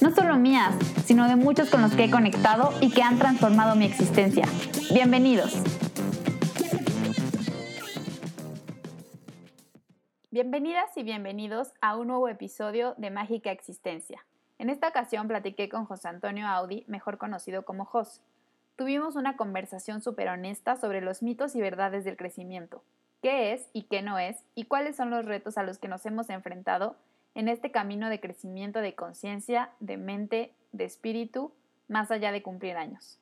no solo mías, sino de muchos con los que he conectado y que han transformado mi existencia. Bienvenidos. Bienvenidas y bienvenidos a un nuevo episodio de Mágica Existencia. En esta ocasión platiqué con José Antonio Audi, mejor conocido como Jos. Tuvimos una conversación súper honesta sobre los mitos y verdades del crecimiento, qué es y qué no es, y cuáles son los retos a los que nos hemos enfrentado en este camino de crecimiento de conciencia, de mente, de espíritu, más allá de cumplir años.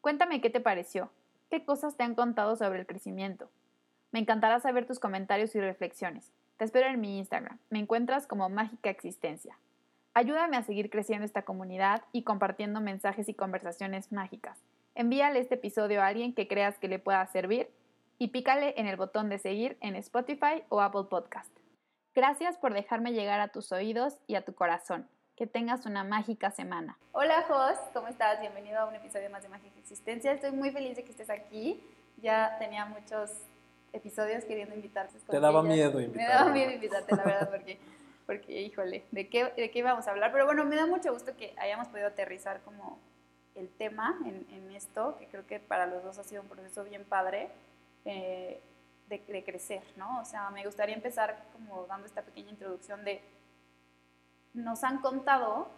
Cuéntame qué te pareció, qué cosas te han contado sobre el crecimiento. Me encantará saber tus comentarios y reflexiones. Te espero en mi Instagram. Me encuentras como Mágica Existencia. Ayúdame a seguir creciendo esta comunidad y compartiendo mensajes y conversaciones mágicas. Envíale este episodio a alguien que creas que le pueda servir y pícale en el botón de seguir en Spotify o Apple Podcast. Gracias por dejarme llegar a tus oídos y a tu corazón. Que tengas una mágica semana. Hola Jos, ¿cómo estás? Bienvenido a un episodio más de Mágica Existencia. Estoy muy feliz de que estés aquí. Ya tenía muchos episodios queriendo invitarte. Te daba miedo invitarte. Me daba miedo invitarte, la verdad, porque, porque híjole, ¿de qué, ¿de qué íbamos a hablar? Pero bueno, me da mucho gusto que hayamos podido aterrizar como el tema en, en esto, que creo que para los dos ha sido un proceso bien padre. Eh, de, crecer, ¿no? O sea, me gustaría empezar como dando esta pequeña introducción de, nos han contado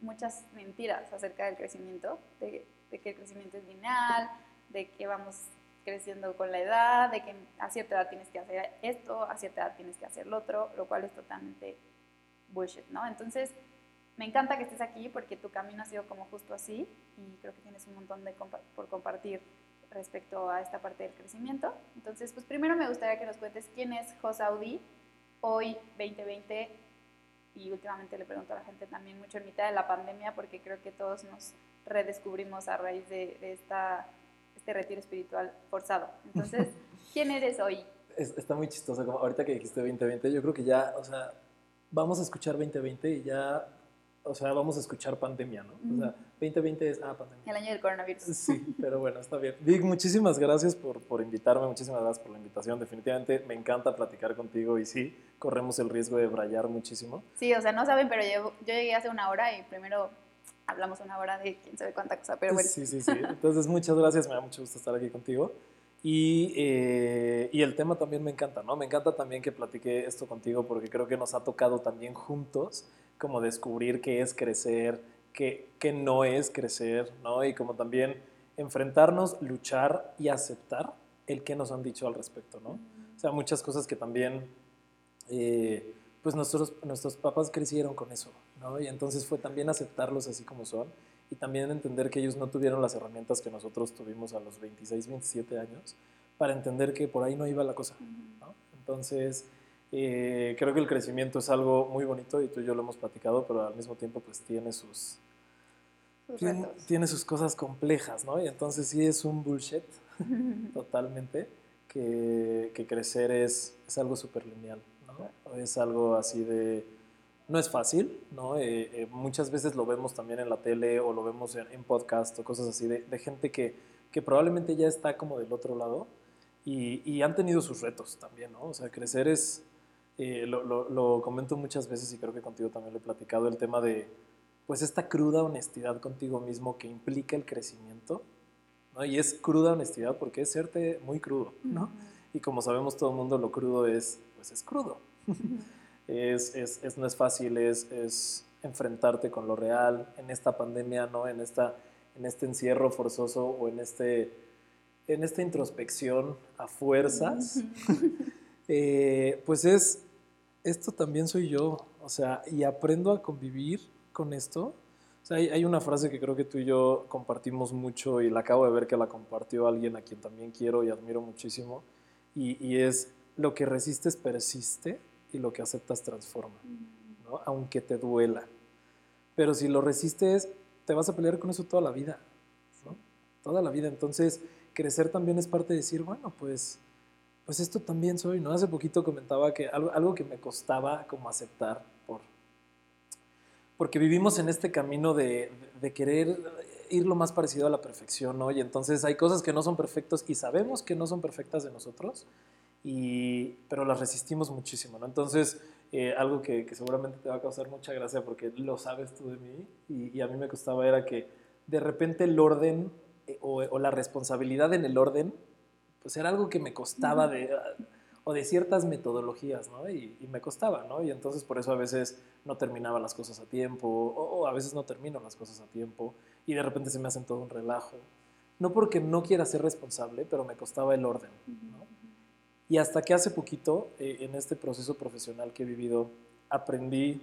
muchas mentiras acerca del crecimiento, de, que el crecimiento es lineal, de que vamos creciendo con la edad, de que a cierta edad tienes que hacer esto, a cierta edad tienes que hacer lo otro, lo cual es totalmente bullshit, ¿no? Entonces, me encanta que estés aquí porque tu camino ha sido como justo así y creo que tienes un montón de por compartir respecto a esta parte del crecimiento. Entonces, pues primero me gustaría que nos cuentes quién es Jos Audi hoy 2020 y últimamente le pregunto a la gente también mucho en mitad de la pandemia porque creo que todos nos redescubrimos a raíz de, esta, este retiro espiritual forzado. Entonces, ¿quién eres hoy? está muy chistoso, como ahorita que dijiste 2020, yo creo que ya, o sea, vamos a escuchar 2020 y ya o sea, vamos a escuchar pandemia, ¿no? O sea, 2020 es, ah, pandemia. El año del coronavirus. Sí, pero bueno, está bien. Vic, muchísimas gracias por, por invitarme, muchísimas gracias por la invitación. Definitivamente me encanta platicar contigo y sí, corremos el riesgo de brayar muchísimo. Sí, o sea, no saben, pero yo, yo llegué hace una hora y primero hablamos una hora de quién sabe cuánta cosa, pero bueno. Sí, sí, sí. Entonces, muchas gracias, me da mucho gusto estar aquí contigo. Y, eh, y, el tema también me encanta, ¿no? Me encanta también que platique esto contigo porque creo que nos ha tocado también juntos como descubrir qué es crecer, qué, qué no es crecer, ¿no? Y como también enfrentarnos, luchar y aceptar el que nos han dicho al respecto, ¿no? O sea, muchas cosas que también, eh, pues nuestros, nuestros papás crecieron con eso, ¿no? Y entonces fue también aceptarlos así como son y también entender que ellos no tuvieron las herramientas que nosotros tuvimos a los 26, 27 años para entender que por ahí no iba la cosa, ¿no? Entonces, eh, creo que el crecimiento es algo muy bonito y tú y yo lo hemos platicado, pero al mismo tiempo pues tiene sus, tiene, sus cosas complejas, ¿no? Y entonces sí es un bullshit totalmente que, que, crecer es, es algo súper lineal, ¿no? Es algo así de... No es fácil, ¿no? Eh, eh, muchas veces lo vemos también en la tele o lo vemos en, en podcast o cosas así de, de gente que, que probablemente ya está como del otro lado y, y, han tenido sus retos también, ¿no? O sea, crecer es, eh, lo, lo, comento muchas veces y creo que contigo también lo he platicado, el tema de pues esta cruda honestidad contigo mismo que implica el crecimiento, ¿no? Y es cruda honestidad porque es serte muy crudo, ¿no? Y como sabemos todo el mundo, lo crudo es, pues es crudo. es, es, es, no es fácil, es, es enfrentarte con lo real en esta pandemia, ¿no? En, esta, en este encierro forzoso o en, este, en esta introspección a fuerzas, eh, pues es esto también soy yo, o sea, y aprendo a convivir con esto. O sea, hay, una frase que creo que tú y yo compartimos mucho y la acabo de ver que la compartió alguien a quien también quiero y admiro muchísimo, y, es lo que resistes persiste y lo que aceptas transforma, ¿no? aunque te duela. Pero si lo resistes, te vas a pelear con eso toda la vida, ¿no? Toda la vida. Entonces, crecer también es parte de decir, bueno, pues, pues esto también soy, ¿no? Hace poquito comentaba que algo, que me costaba como aceptar por... Porque vivimos en este camino de, de querer ir lo más parecido a la perfección, ¿no? Y entonces hay cosas que no son perfectas y sabemos que no son perfectas de nosotros, y, pero las resistimos muchísimo, ¿no? Entonces, eh, algo que, que, seguramente te va a causar mucha gracia porque lo sabes tú de mí y, a mí me costaba era que de repente el orden eh, o, la responsabilidad en el orden, pues era algo que me costaba de, o de ciertas metodologías, ¿no? Y, y, me costaba, ¿no? Y entonces por eso a veces no terminaba las cosas a tiempo o, o a veces no termino las cosas a tiempo y de repente se me hacen todo un relajo. No porque no quiera ser responsable, pero me costaba el orden, ¿no? Y hasta que hace poquito, eh, en este proceso profesional que he vivido, aprendí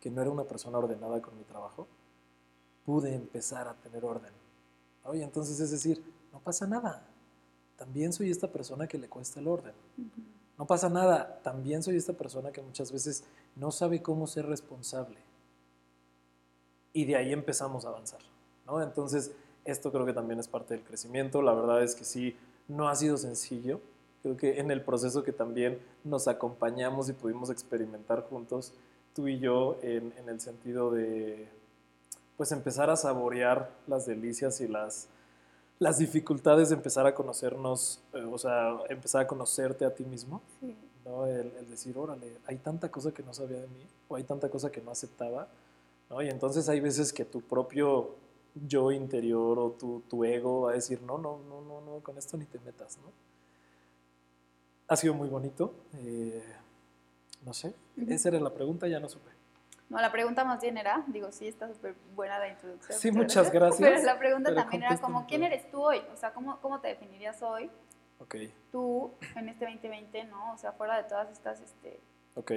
que no era una persona ordenada con mi trabajo, pude empezar a tener orden. ¿no? Y entonces es decir, no pasa nada. También soy esta persona que le cuesta el orden. No pasa nada. También soy esta persona que muchas veces no sabe cómo ser responsable. Y de ahí empezamos a avanzar. ¿no? Entonces, esto creo que también es parte del crecimiento. La verdad es que sí, no ha sido sencillo. Creo que en el proceso que también nos acompañamos y pudimos experimentar juntos, tú y yo, en, en el sentido de pues empezar a saborear las delicias y las, las dificultades de empezar a conocernos, eh, o sea, empezar a conocerte a ti mismo. Sí. ¿no? El, el, decir, órale, hay tanta cosa que no sabía de mí, o hay tanta cosa que no aceptaba, ¿no? Y entonces hay veces que tu propio yo interior o tu, tu, ego va a decir, no, no, no, no, no, con esto ni te metas, ¿no? Ha sido muy bonito. Eh, no sé, esa era la pregunta, ya no supe. No, la pregunta más bien era, digo, sí, está súper buena la introducción. Sí, muchas gracias. Pero la pregunta pero también era como, ¿quién eres tú hoy? O sea, ¿cómo, cómo te definirías hoy? Ok. Tú, en este 2020, ¿no? O sea, fuera de todas estas, este... Ok.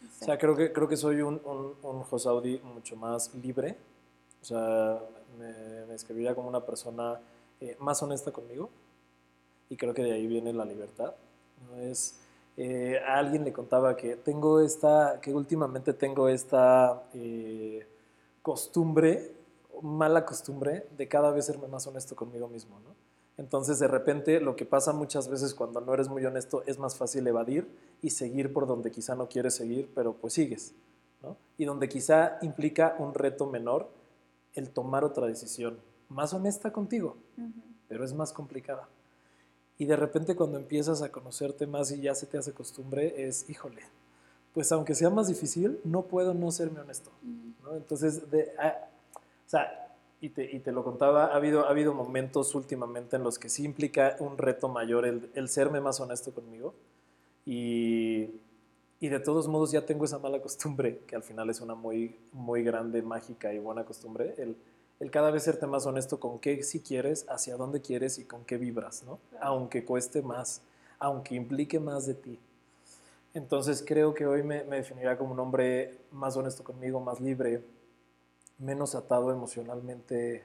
No sé. O sea, creo que, creo que soy un, un, un Josaudi mucho más libre. O sea, me, me escribiría como una persona eh, más honesta conmigo. Y creo que de ahí viene la libertad. No es eh, a alguien le contaba que tengo esta, que últimamente tengo esta eh, costumbre, mala costumbre, de cada vez serme más honesto conmigo mismo, ¿no? Entonces, de repente, lo que pasa muchas veces cuando no eres muy honesto es más fácil evadir y seguir por donde quizá no quieres seguir, pero pues sigues, ¿no? Y donde quizá implica un reto menor el tomar otra decisión, más honesta contigo, uh -huh. pero es más complicada. Y de repente cuando empiezas a conocerte más y ya se te hace costumbre, es, híjole, pues aunque sea más difícil, no puedo no serme honesto. ¿no? Entonces, de, ah, o sea, y te, y te, lo contaba, ha habido, ha habido momentos últimamente en los que sí implica un reto mayor el, el serme más honesto conmigo. Y, y, de todos modos ya tengo esa mala costumbre, que al final es una muy, muy grande, mágica y buena costumbre, el el cada vez serte más honesto con qué sí quieres, hacia dónde quieres y con qué vibras, ¿no? Claro. Aunque cueste más, aunque implique más de ti. Entonces creo que hoy me, me, definiría como un hombre más honesto conmigo, más libre, menos atado emocionalmente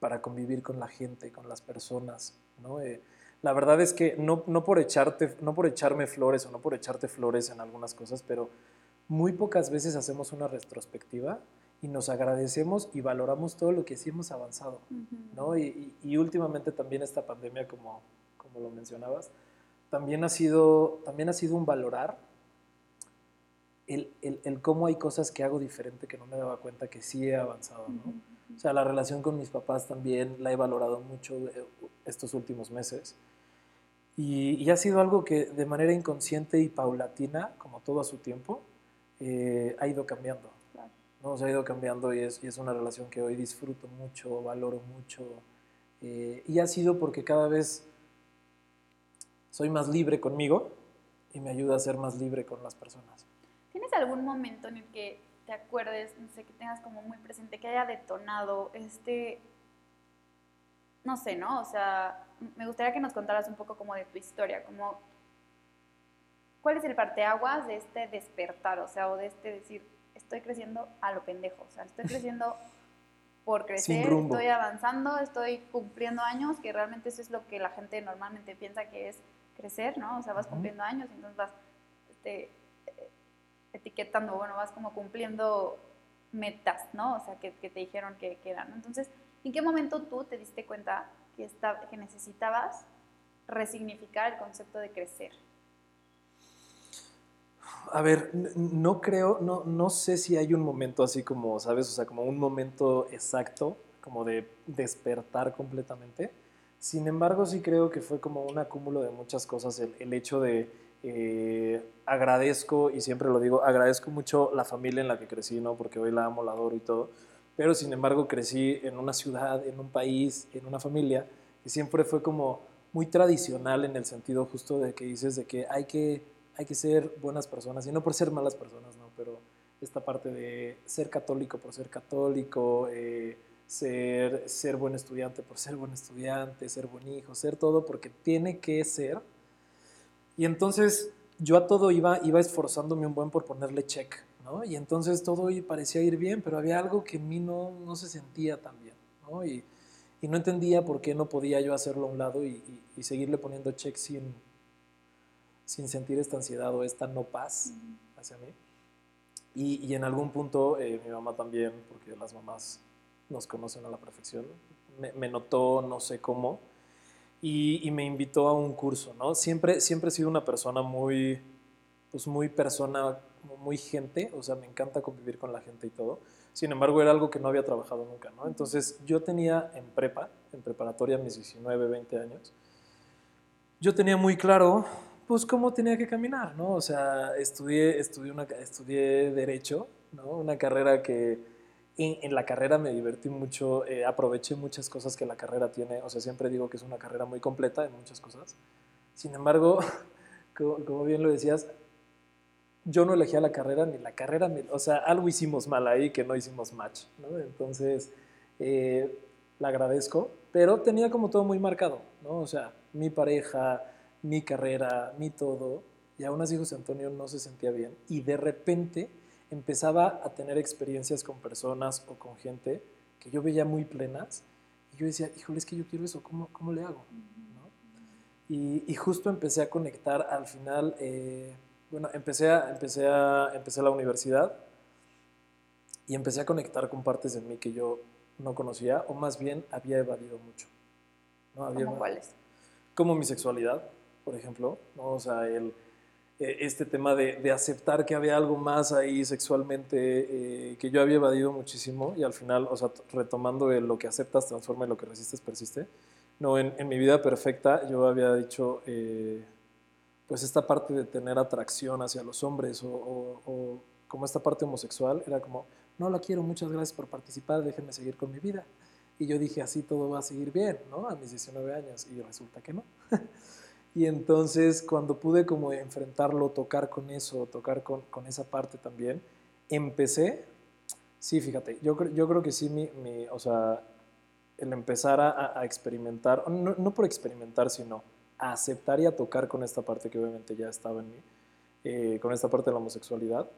para convivir con la gente, con las personas, ¿no? Eh, la verdad es que no, no, por echarte, no por echarme flores o no por echarte flores en algunas cosas, pero muy pocas veces hacemos una retrospectiva y nos agradecemos y valoramos todo lo que sí hemos avanzado, uh -huh. ¿no? Y, y, y, últimamente también esta pandemia, como, como lo mencionabas, también ha sido, también ha sido un valorar el, el, el, cómo hay cosas que hago diferente que no me daba cuenta que sí he avanzado, ¿no? Uh -huh. O sea, la relación con mis papás también la he valorado mucho eh, estos últimos meses. Y, y, ha sido algo que de manera inconsciente y paulatina, como todo a su tiempo, eh, ha ido cambiando. ¿No? Se ha ido cambiando y es, y es, una relación que hoy disfruto mucho, valoro mucho. Eh, y ha sido porque cada vez soy más libre conmigo y me ayuda a ser más libre con las personas. ¿Tienes algún momento en el que te acuerdes, no sé, que tengas como muy presente, que haya detonado este, no sé, ¿no? O sea, me gustaría que nos contaras un poco como de tu historia, como, ¿cuál es el parteaguas de este despertar? O sea, o de este decir, estoy creciendo a lo pendejo, o sea, estoy creciendo por crecer, estoy avanzando, estoy cumpliendo años, que realmente eso es lo que la gente normalmente piensa que es crecer, ¿no? O sea, vas uh -huh. cumpliendo años, entonces vas este, etiquetando, bueno, vas como cumpliendo metas, ¿no? O sea, que, te dijeron que, que eran. Entonces, ¿en qué momento tú te diste cuenta que, que necesitabas resignificar el concepto de crecer? A ver, no creo, no, no sé si hay un momento así como, ¿sabes? O sea, como un momento exacto, como de despertar completamente. Sin embargo, sí creo que fue como un acúmulo de muchas cosas. El, hecho de eh, agradezco, y siempre lo digo, agradezco mucho la familia en la que crecí, ¿no? Porque hoy la amo, la adoro y todo. Pero sin embargo, crecí en una ciudad, en un país, en una familia, y siempre fue como muy tradicional en el sentido justo de que dices de que hay que hay que ser buenas personas, y no por ser malas personas, ¿no? pero esta parte de ser católico por ser católico, eh, ser, ser buen estudiante por ser buen estudiante, ser buen hijo, ser todo porque tiene que ser. Y entonces yo a todo iba, iba esforzándome un buen por ponerle check, ¿no? Y entonces todo parecía ir bien, pero había algo que en mí no, no se sentía tan bien, ¿no? Y, y, no entendía por qué no podía yo hacerlo a un lado y, y seguirle poniendo check sin, sin sentir esta ansiedad o esta no paz hacia mí. Y, y en algún punto eh, mi mamá también, porque las mamás nos conocen a la perfección, me, notó, no sé cómo, y, y, me invitó a un curso, ¿no? Siempre, siempre he sido una persona muy, pues muy persona, muy gente, o sea, me encanta convivir con la gente y todo. Sin embargo, era algo que no había trabajado nunca, ¿no? Entonces, yo tenía en prepa, en preparatoria, mis 19, 20 años, yo tenía muy claro pues cómo tenía que caminar, ¿no? O sea, estudié, estudié, una, estudié Derecho, ¿no? Una carrera que en, la carrera me divertí mucho, eh, aproveché muchas cosas que la carrera tiene, o sea, siempre digo que es una carrera muy completa en muchas cosas. Sin embargo, como, bien lo decías, yo no elegía la carrera ni la carrera, o sea, algo hicimos mal ahí que no hicimos match, ¿no? Entonces, eh, la agradezco, pero tenía como todo muy marcado, ¿no? O sea, mi pareja, mi carrera, mi todo, y aún así José Antonio no se sentía bien. Y de repente empezaba a tener experiencias con personas o con gente que yo veía muy plenas, y yo decía, híjole, es que yo quiero eso, ¿cómo, cómo le hago? Y, justo empecé a conectar al final, eh, bueno, empecé a, empecé, a, empecé a la universidad y empecé a conectar con partes de mí que yo no conocía, o más bien había evadido mucho. ¿no? Había, cuáles? Como mi sexualidad, por ejemplo, ¿no? O sea, el, eh, este tema de, de, aceptar que había algo más ahí sexualmente eh, que yo había evadido muchísimo y al final, o sea, retomando lo que aceptas transforma y lo que resistes persiste. No, en, en mi vida perfecta yo había dicho, eh, pues esta parte de tener atracción hacia los hombres o, o, como esta parte homosexual era como, no la quiero, muchas gracias por participar, déjenme seguir con mi vida. Y yo dije, así todo va a seguir bien, ¿no? A mis 19 años. Y resulta que no. Y entonces cuando pude como enfrentarlo, tocar con eso, tocar con, esa parte también, empecé, sí, fíjate, yo, yo creo que sí, mi, o sea, el empezar a, experimentar, no, por experimentar, sino a aceptar y a tocar con esta parte que obviamente ya estaba en mí, eh, con esta parte de la homosexualidad,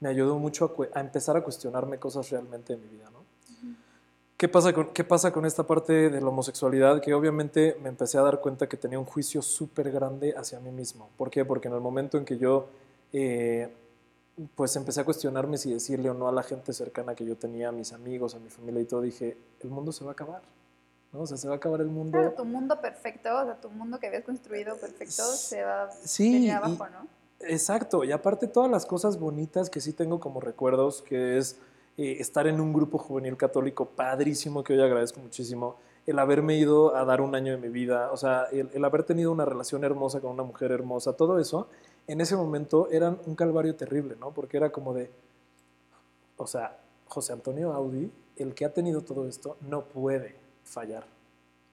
me ayudó mucho a, a empezar a cuestionarme cosas realmente en mi vida, ¿no? ¿Qué pasa, con, ¿Qué pasa con esta parte de la homosexualidad? Que obviamente me empecé a dar cuenta que tenía un juicio súper grande hacia mí mismo. ¿Por qué? Porque en el momento en que yo eh, pues empecé a cuestionarme si decirle o no a la gente cercana que yo tenía, a mis amigos, a mi familia y todo, dije, el mundo se va a acabar. ¿no? O sea, se va a acabar el mundo. Claro, tu mundo perfecto, o sea, tu mundo que habías construido perfecto se va a venir abajo, ¿no? Exacto, y aparte todas las cosas bonitas que sí tengo como recuerdos, que es eh, estar en un grupo juvenil católico padrísimo, que hoy agradezco muchísimo, el haberme ido a dar un año de mi vida, o sea, el, haber tenido una relación hermosa con una mujer hermosa, todo eso, en ese momento eran un calvario terrible, ¿no? Porque era como de, o sea, José Antonio Audi, el que ha tenido todo esto, no puede fallar,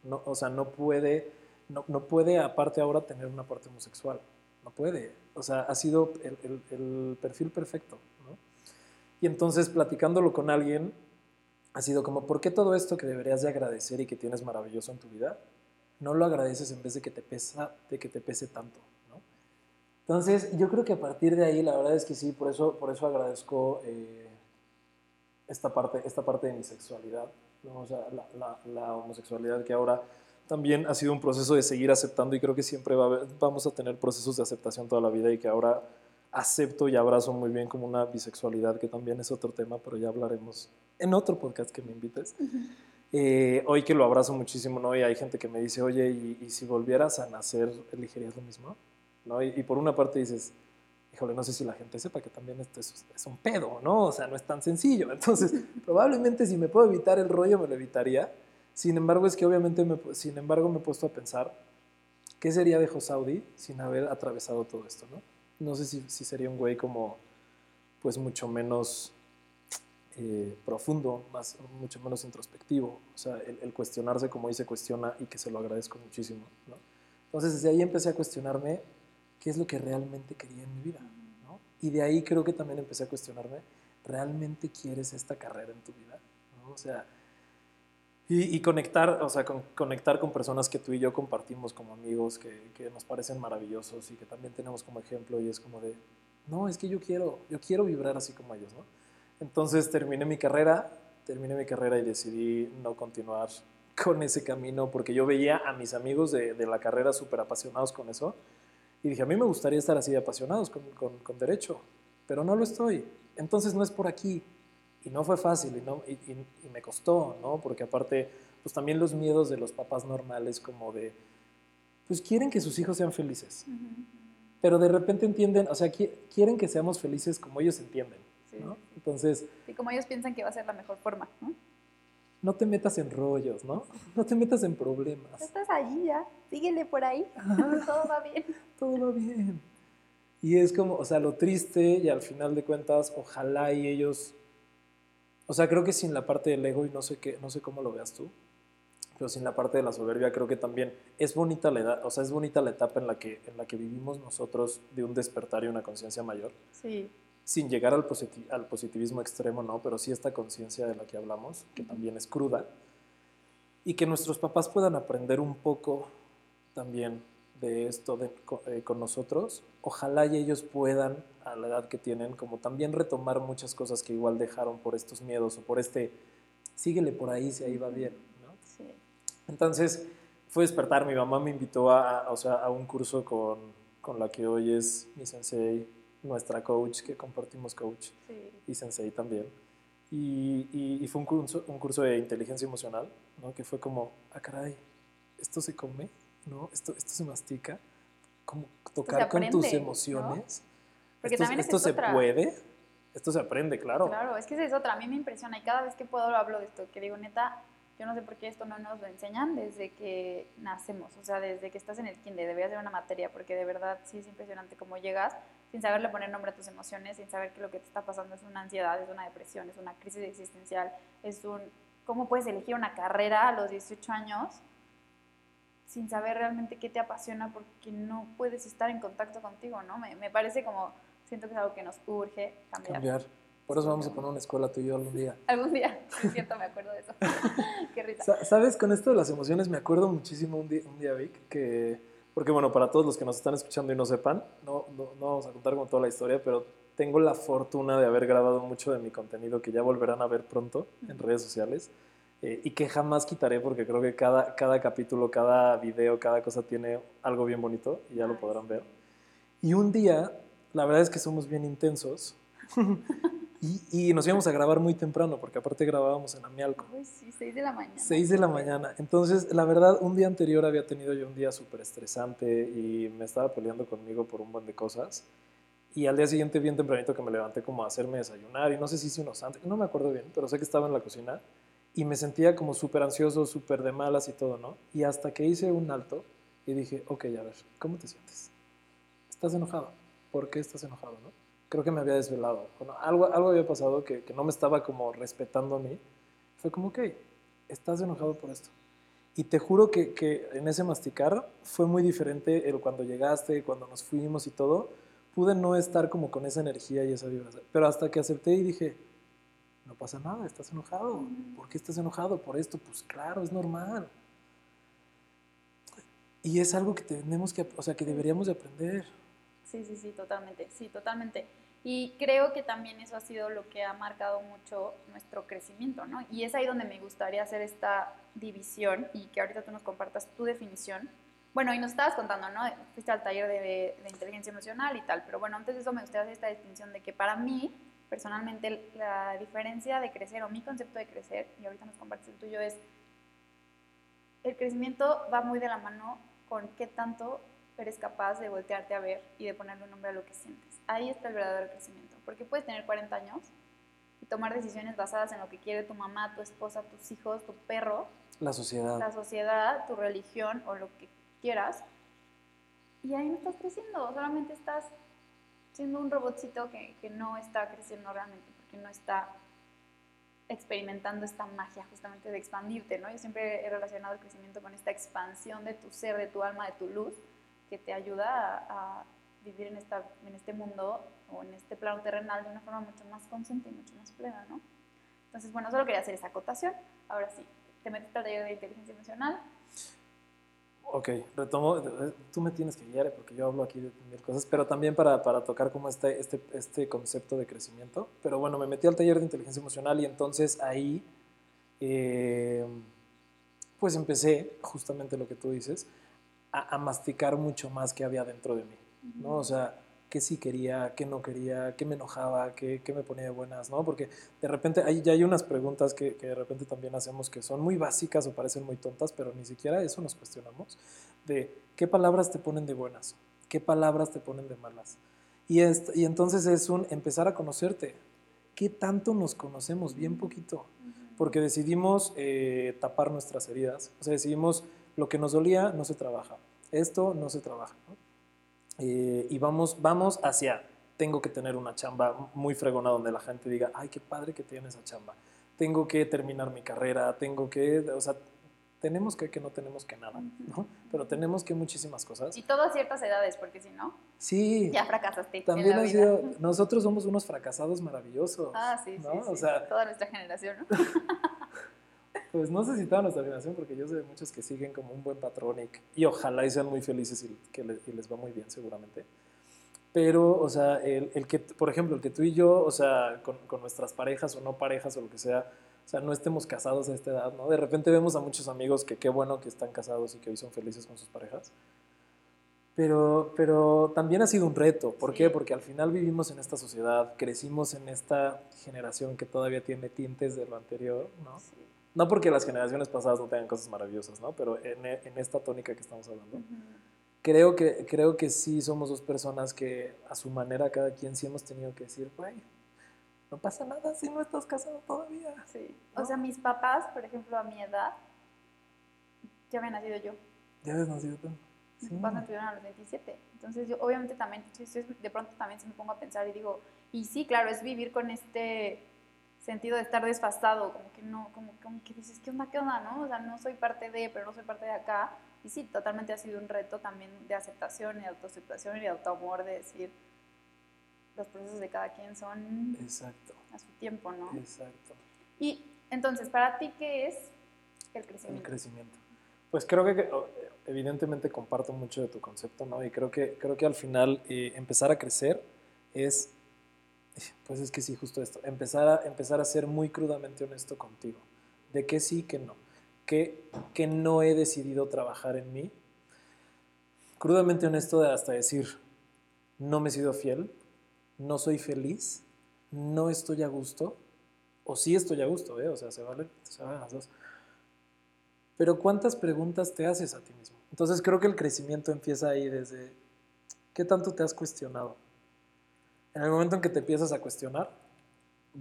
no, o sea, no puede, no, no puede aparte ahora tener una parte homosexual, no puede, o sea, ha sido el, el, el perfil perfecto. Y entonces platicándolo con alguien, ha sido como, ¿por qué todo esto que deberías de agradecer y que tienes maravilloso en tu vida, no lo agradeces en vez de que te, pesa, de que te pese tanto? ¿no? Entonces, yo creo que a partir de ahí, la verdad es que sí, por eso, por eso agradezco eh, esta, parte, esta parte de mi sexualidad, ¿no? o sea, la, la, homosexualidad que ahora también ha sido un proceso de seguir aceptando y creo que siempre va a haber, vamos a tener procesos de aceptación toda la vida y que ahora acepto y abrazo muy bien como una bisexualidad, que también es otro tema, pero ya hablaremos en otro podcast que me invites. Eh, hoy que lo abrazo muchísimo, ¿no? Y hay gente que me dice, oye, ¿y, si volvieras a nacer, elegirías lo mismo? ¿No? Y, por una parte dices, híjole, no sé si la gente sepa que también esto es, es, un pedo, ¿no? O sea, no es tan sencillo. Entonces, probablemente si me puedo evitar el rollo, me lo evitaría. Sin embargo, es que obviamente, me, sin embargo, me he puesto a pensar, ¿qué sería de Josaudi sin haber atravesado todo esto, ¿no? No sé si, si sería un güey como, pues mucho menos eh, profundo, más, mucho menos introspectivo. O sea, el, cuestionarse como dice cuestiona y que se lo agradezco muchísimo. ¿no? Entonces, desde ahí empecé a cuestionarme qué es lo que realmente quería en mi vida. ¿no? Y de ahí creo que también empecé a cuestionarme, ¿realmente quieres esta carrera en tu vida? ¿no? O sea, y, conectar, o sea, con, conectar con personas que tú y yo compartimos como amigos, que, que, nos parecen maravillosos y que también tenemos como ejemplo y es como de, no, es que yo quiero, yo quiero vibrar así como ellos, ¿no? Entonces terminé mi carrera, terminé mi carrera y decidí no continuar con ese camino porque yo veía a mis amigos de, la carrera súper apasionados con eso y dije, a mí me gustaría estar así de apasionados con, con, derecho, pero no lo estoy. Entonces no es por aquí. Y no fue fácil y, no, y, me costó, ¿no? Porque aparte, pues también los miedos de los papás normales como de, pues quieren que sus hijos sean felices. Pero de repente entienden, o sea, quieren que seamos felices como ellos entienden. Entonces... Y como ellos piensan que va a ser la mejor forma, ¿no? No te metas en rollos, ¿no? No te metas en problemas. Estás allí ya, síguele por ahí, todo va bien. Todo va bien. Y es como, o sea, lo triste y al final de cuentas, ojalá y ellos, o sea, creo que sin la parte del ego y no sé qué, no sé cómo lo veas tú, pero sin la parte de la soberbia creo que también es bonita la edad, o sea, es bonita la etapa en la que en la que vivimos nosotros de un despertar y una conciencia mayor. Sí sin llegar al, al positivismo extremo, ¿no? Pero sí esta conciencia de la que hablamos, que también es cruda, y que nuestros papás puedan aprender un poco también de esto eh, con, nosotros. Ojalá y ellos puedan, a la edad que tienen, como también retomar muchas cosas que igual dejaron por estos miedos o por este, síguele por ahí si ahí va bien, ¿no? Sí. Entonces, fue despertar, mi mamá me invitó a, o sea, a un curso con, con la que hoy es mi sensei, nuestra coach, que compartimos coach, y Sensei también. Y, y, fue un curso, un curso de inteligencia emocional, ¿no? que fue como, ah, caray, esto se come, ¿no? esto, esto se mastica, como tocar con tus emociones. Porque esto, también esto se puede, esto se aprende, claro. Claro, es que es otra, a mí me impresiona y cada vez que puedo hablo de esto, que digo, neta, yo no sé por qué esto no nos lo enseñan desde que nacemos, o sea, desde que estás en el kinder, debería ser una materia, porque de verdad sí es impresionante cómo llegas sin saberle poner nombre a tus emociones, sin saber que lo que te está pasando es una ansiedad, es una depresión, es una crisis existencial, es un... ¿Cómo puedes elegir una carrera a los 18 años sin saber realmente qué te apasiona porque no puedes estar en contacto contigo, ¿no? Me, me parece como, siento que es algo que nos urge cambiar. Cambiar. Por eso vamos a poner una escuela tú y yo algún día. Algún día, es cierto, me acuerdo de eso. Qué risa. ¿Sabes? Con esto de las emociones me acuerdo muchísimo un día, un día Vic, que, porque bueno, para todos los que nos están escuchando y no sepan, no, no, vamos a contar como toda la historia, pero tengo la fortuna de haber grabado mucho de mi contenido que ya volverán a ver pronto en redes sociales eh, y que jamás quitaré porque creo que cada, cada capítulo, cada video, cada cosa tiene algo bien bonito y ya lo podrán ver. Y un día, la verdad es que somos bien intensos. Y, nos íbamos a grabar muy temprano, porque aparte grabábamos en Amialco. Uy, sí, 6 de la mañana. 6 de la mañana. Entonces, la verdad, un día anterior había tenido yo un día súper estresante y me estaba peleando conmigo por un buen de cosas. Y al día siguiente, bien tempranito, que me levanté como a hacerme desayunar y no sé si hice unos antes, no me acuerdo bien, pero sé que estaba en la cocina y me sentía como súper ansioso, súper de malas y todo, ¿no? Y hasta que hice un alto y dije, ok, a ver, ¿cómo te sientes? ¿Estás enojado? ¿Por qué estás enojado, no? creo que me había desvelado. algo, algo había pasado que, que, no me estaba como respetando a mí. Fue como, ok, estás enojado por esto. Y te juro que, que, en ese masticar fue muy diferente el cuando llegaste, cuando nos fuimos y todo. Pude no estar como con esa energía y esa vibración. Pero hasta que acepté y dije, no pasa nada, estás enojado. ¿Por qué estás enojado? Por esto, pues claro, es normal. Y es algo que tenemos que, o sea, que deberíamos de aprender. Sí, sí, sí, totalmente, sí, totalmente. Y creo que también eso ha sido lo que ha marcado mucho nuestro crecimiento, ¿no? Y es ahí donde me gustaría hacer esta división y que ahorita tú nos compartas tu definición Bueno, y nos estabas contando, ¿no? Fuiste al taller de, de, inteligencia emocional y tal, pero bueno, antes de eso me gustaría hacer esta distinción de que para mí, personalmente, la diferencia de crecer o mi concepto de crecer, y ahorita nos compartes el tuyo, es el crecimiento va muy de la mano con qué tanto eres capaz de voltearte a ver y de ponerle un nombre a lo que sientes. Ahí está el verdadero crecimiento, porque puedes tener 40 años y tomar decisiones basadas en lo que quiere tu mamá, tu esposa, tus hijos, tu perro, la sociedad, la sociedad, tu religión o lo que quieras. Y ahí no estás creciendo, solamente estás siendo un robotcito que, que no está creciendo realmente, porque no está experimentando esta magia justamente de expandirte, ¿no? Yo siempre he relacionado el crecimiento con esta expansión de tu ser, de tu alma, de tu luz, que te ayuda a, vivir en, esta, en este mundo o en este plano terrenal de una forma mucho más consciente y mucho más plena, ¿no? Entonces, bueno, solo quería hacer esa acotación. Ahora sí, te metiste al taller de inteligencia emocional, Ok, retomo, tú me tienes que guiar porque yo hablo aquí de mil cosas, pero también para, para tocar como este, este, este concepto de crecimiento. Pero bueno, me metí al taller de inteligencia emocional y entonces ahí, eh, pues empecé, justamente lo que tú dices, a, a, masticar mucho más que había dentro de mí, ¿no? O sea, qué sí quería, qué no quería, qué me enojaba, qué, qué me ponía de buenas, ¿no? Porque de repente hay, ya hay unas preguntas que, que, de repente también hacemos que son muy básicas o parecen muy tontas, pero ni siquiera eso nos cuestionamos, de qué palabras te ponen de buenas, qué palabras te ponen de malas. Y, es, y entonces es un empezar a conocerte. ¿Qué tanto nos conocemos? Bien poquito. Porque decidimos eh, tapar nuestras heridas. O sea, decidimos lo que nos dolía no se trabaja. Esto no se trabaja. ¿no? Eh, y vamos, vamos hacia, tengo que tener una chamba muy fregona donde la gente diga, ay, qué padre que tiene esa chamba. Tengo que terminar mi carrera, tengo que, o sea, tenemos que, que no tenemos que nada, ¿no? Pero tenemos que muchísimas cosas. Y todo a ciertas edades, porque si no, sí, ya fracasaste. También en la ha sido, nosotros somos unos fracasados maravillosos. Ah, sí, ¿no? sí, O sí. sea, toda nuestra generación, ¿no? Pues no sé si toda nuestra generación, porque yo sé de muchos que siguen como un buen patrón y, y ojalá y sean muy felices y, que les, y les va muy bien seguramente. Pero, o sea, el, el, que, por ejemplo, el que tú y yo, o sea, con, con, nuestras parejas o no parejas o lo que sea, o sea, no estemos casados a esta edad, ¿no? De repente vemos a muchos amigos que qué bueno que están casados y que hoy son felices con sus parejas. Pero, pero también ha sido un reto. ¿Por sí. qué? Porque al final vivimos en esta sociedad, crecimos en esta generación que todavía tiene tintes de lo anterior, ¿no? Sí. No porque las generaciones pasadas no tengan cosas maravillosas, ¿no? Pero en, en esta tónica que estamos hablando. Uh -huh. creo, que, creo que sí somos dos personas que a su manera cada quien sí hemos tenido que decir, güey, no pasa nada si no estás casado todavía. Sí. ¿no? O sea, mis papás, por ejemplo, a mi edad, ya había nacido yo. Ya habías nacido tú. Mis sí. papás me tuvieron a los 27. Entonces yo obviamente también, de pronto también se me pongo a pensar y digo, y sí, claro, es vivir con este sentido de estar desfasado, como que no, como, como, que dices, ¿qué onda, qué onda, no? O sea, no soy parte de, pero no soy parte de acá. Y sí, totalmente ha sido un reto también de aceptación y de autoaceptación y de autoamor, de decir, los procesos de cada quien son Exacto. a su tiempo, ¿no? Exacto. Y entonces, ¿para ti qué es el crecimiento? El crecimiento. Pues creo que evidentemente comparto mucho de tu concepto, ¿no? Y creo que, creo que al final eh, empezar a crecer es pues es que sí, justo esto. Empezar a, empezar a ser muy crudamente honesto contigo. De que sí, que no. Que, que no he decidido trabajar en mí. Crudamente honesto de hasta decir, no me he sido fiel, no soy feliz, no estoy a gusto, o sí estoy a gusto, ¿eh? o sea, se valen, se valen las dos. Pero ¿cuántas preguntas te haces a ti mismo? Entonces creo que el crecimiento empieza ahí desde, ¿qué tanto te has cuestionado? En el momento en que te empiezas a cuestionar,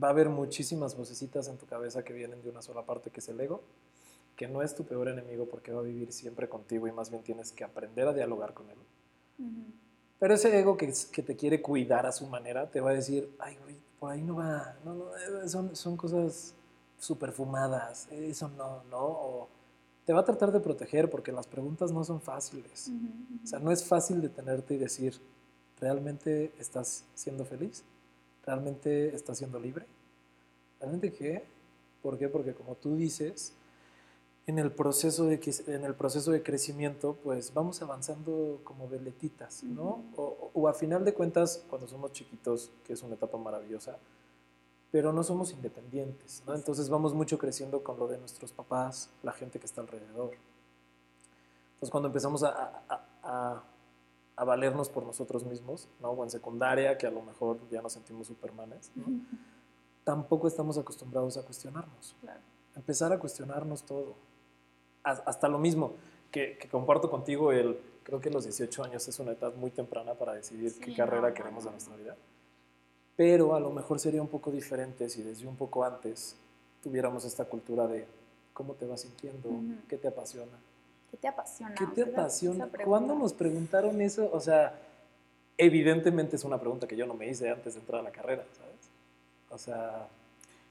va a haber muchísimas vocecitas en tu cabeza que vienen de una sola parte, que es el ego, que no es tu peor enemigo porque va a vivir siempre contigo y más bien tienes que aprender a dialogar con él. Uh -huh. Pero ese ego que, que, te quiere cuidar a su manera te va a decir, ay, güey, por ahí no va, no, no, son, son cosas súper fumadas, eso no, no, o te va a tratar de proteger porque las preguntas no son fáciles. Uh -huh. O sea, no es fácil detenerte y decir, ¿Realmente estás siendo feliz? ¿Realmente estás siendo libre? ¿Realmente qué? ¿Por qué? Porque como tú dices, en el proceso de, en el proceso de crecimiento, pues vamos avanzando como veletitas, ¿no? Uh -huh. o, o, a final de cuentas, cuando somos chiquitos, que es una etapa maravillosa, pero no somos independientes, ¿no? Entonces vamos mucho creciendo con lo de nuestros papás, la gente que está alrededor. pues cuando empezamos a, a, a, valernos por nosotros mismos, ¿no? O en secundaria, que a lo mejor ya nos sentimos supermanes, ¿no? tampoco estamos acostumbrados a cuestionarnos. Empezar a cuestionarnos todo. Hasta lo mismo, que, que, comparto contigo, el, creo que los 18 años es una edad muy temprana para decidir qué carrera queremos de nuestra vida. Pero a lo mejor sería un poco diferente si desde un poco antes tuviéramos esta cultura de cómo te vas sintiendo, qué te apasiona. ¿Qué te apasiona? ¿Qué te apasiona? ¿Cuándo nos preguntaron eso? O sea, evidentemente es una pregunta que yo no me hice antes de entrar a la carrera, ¿sabes? O sea...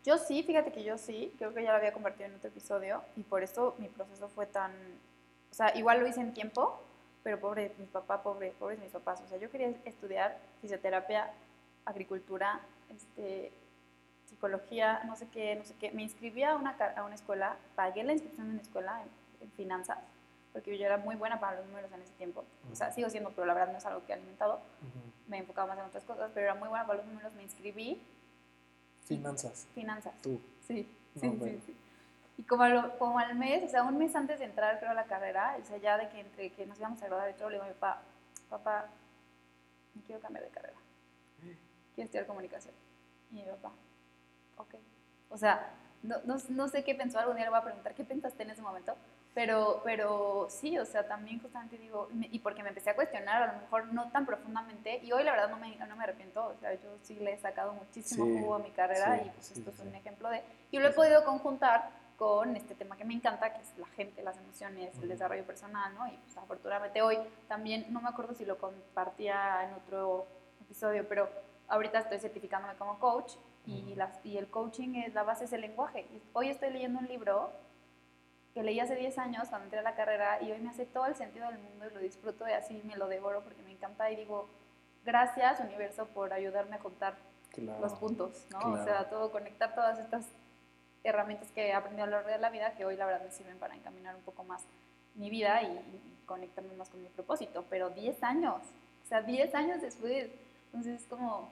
Yo sí, fíjate que yo sí, creo que ya lo había convertido en otro episodio y por eso mi proceso fue tan... O sea, igual lo hice en tiempo, pero pobre mi papá, pobre, pobres mis papás. O sea, yo quería estudiar fisioterapia, agricultura, este, psicología, no sé qué, no sé qué. Me inscribí a una, a una escuela, pagué la inscripción en una escuela en, finanzas, porque yo era muy buena para los números en ese tiempo. O sea, sigo siendo, pero la verdad no es algo que he alimentado. Me enfocaba más en otras cosas, pero era muy buena para los números. Me inscribí Finanzas. Finanzas. Tú. Sí, sí, sí, sí, Y como, como al mes, o sea, un mes antes de entrar, creo, a la carrera, o sea, ya de que entre que nos íbamos a graduar y todo, le digo a mi papá, papá, me quiero cambiar de carrera. Quiero estudiar comunicación. Y mi papá, ok. O sea, no, no, no sé qué pensó, algún día le voy a preguntar, ¿qué pensaste en ese momento? Pero, pero sí, o sea, también justamente digo, y porque me empecé a cuestionar, a lo mejor no tan profundamente, y hoy la verdad no me, no me arrepiento, o sea, yo sí le he sacado muchísimo jugo a mi carrera y pues esto es un ejemplo de, y lo he podido conjuntar con este tema que me encanta, que es la gente, las emociones, el desarrollo personal, ¿no? Y pues afortunadamente hoy también, no me acuerdo si lo compartía en otro episodio, pero ahorita estoy certificándome como coach y, las, y el coaching es la base es el lenguaje. Hoy estoy leyendo un libro que leí hace 10 años cuando entré a la carrera y hoy me hace todo el sentido del mundo y lo disfruto y así me lo devoro porque me encanta y digo, gracias universo por ayudarme a contar los puntos, ¿no? O sea, todo, conectar todas estas herramientas que he aprendido a lo largo de la vida que hoy la verdad me sirven para encaminar un poco más mi vida y, y conectarme más con mi propósito, pero 10 años, o sea, 10 años después, entonces es como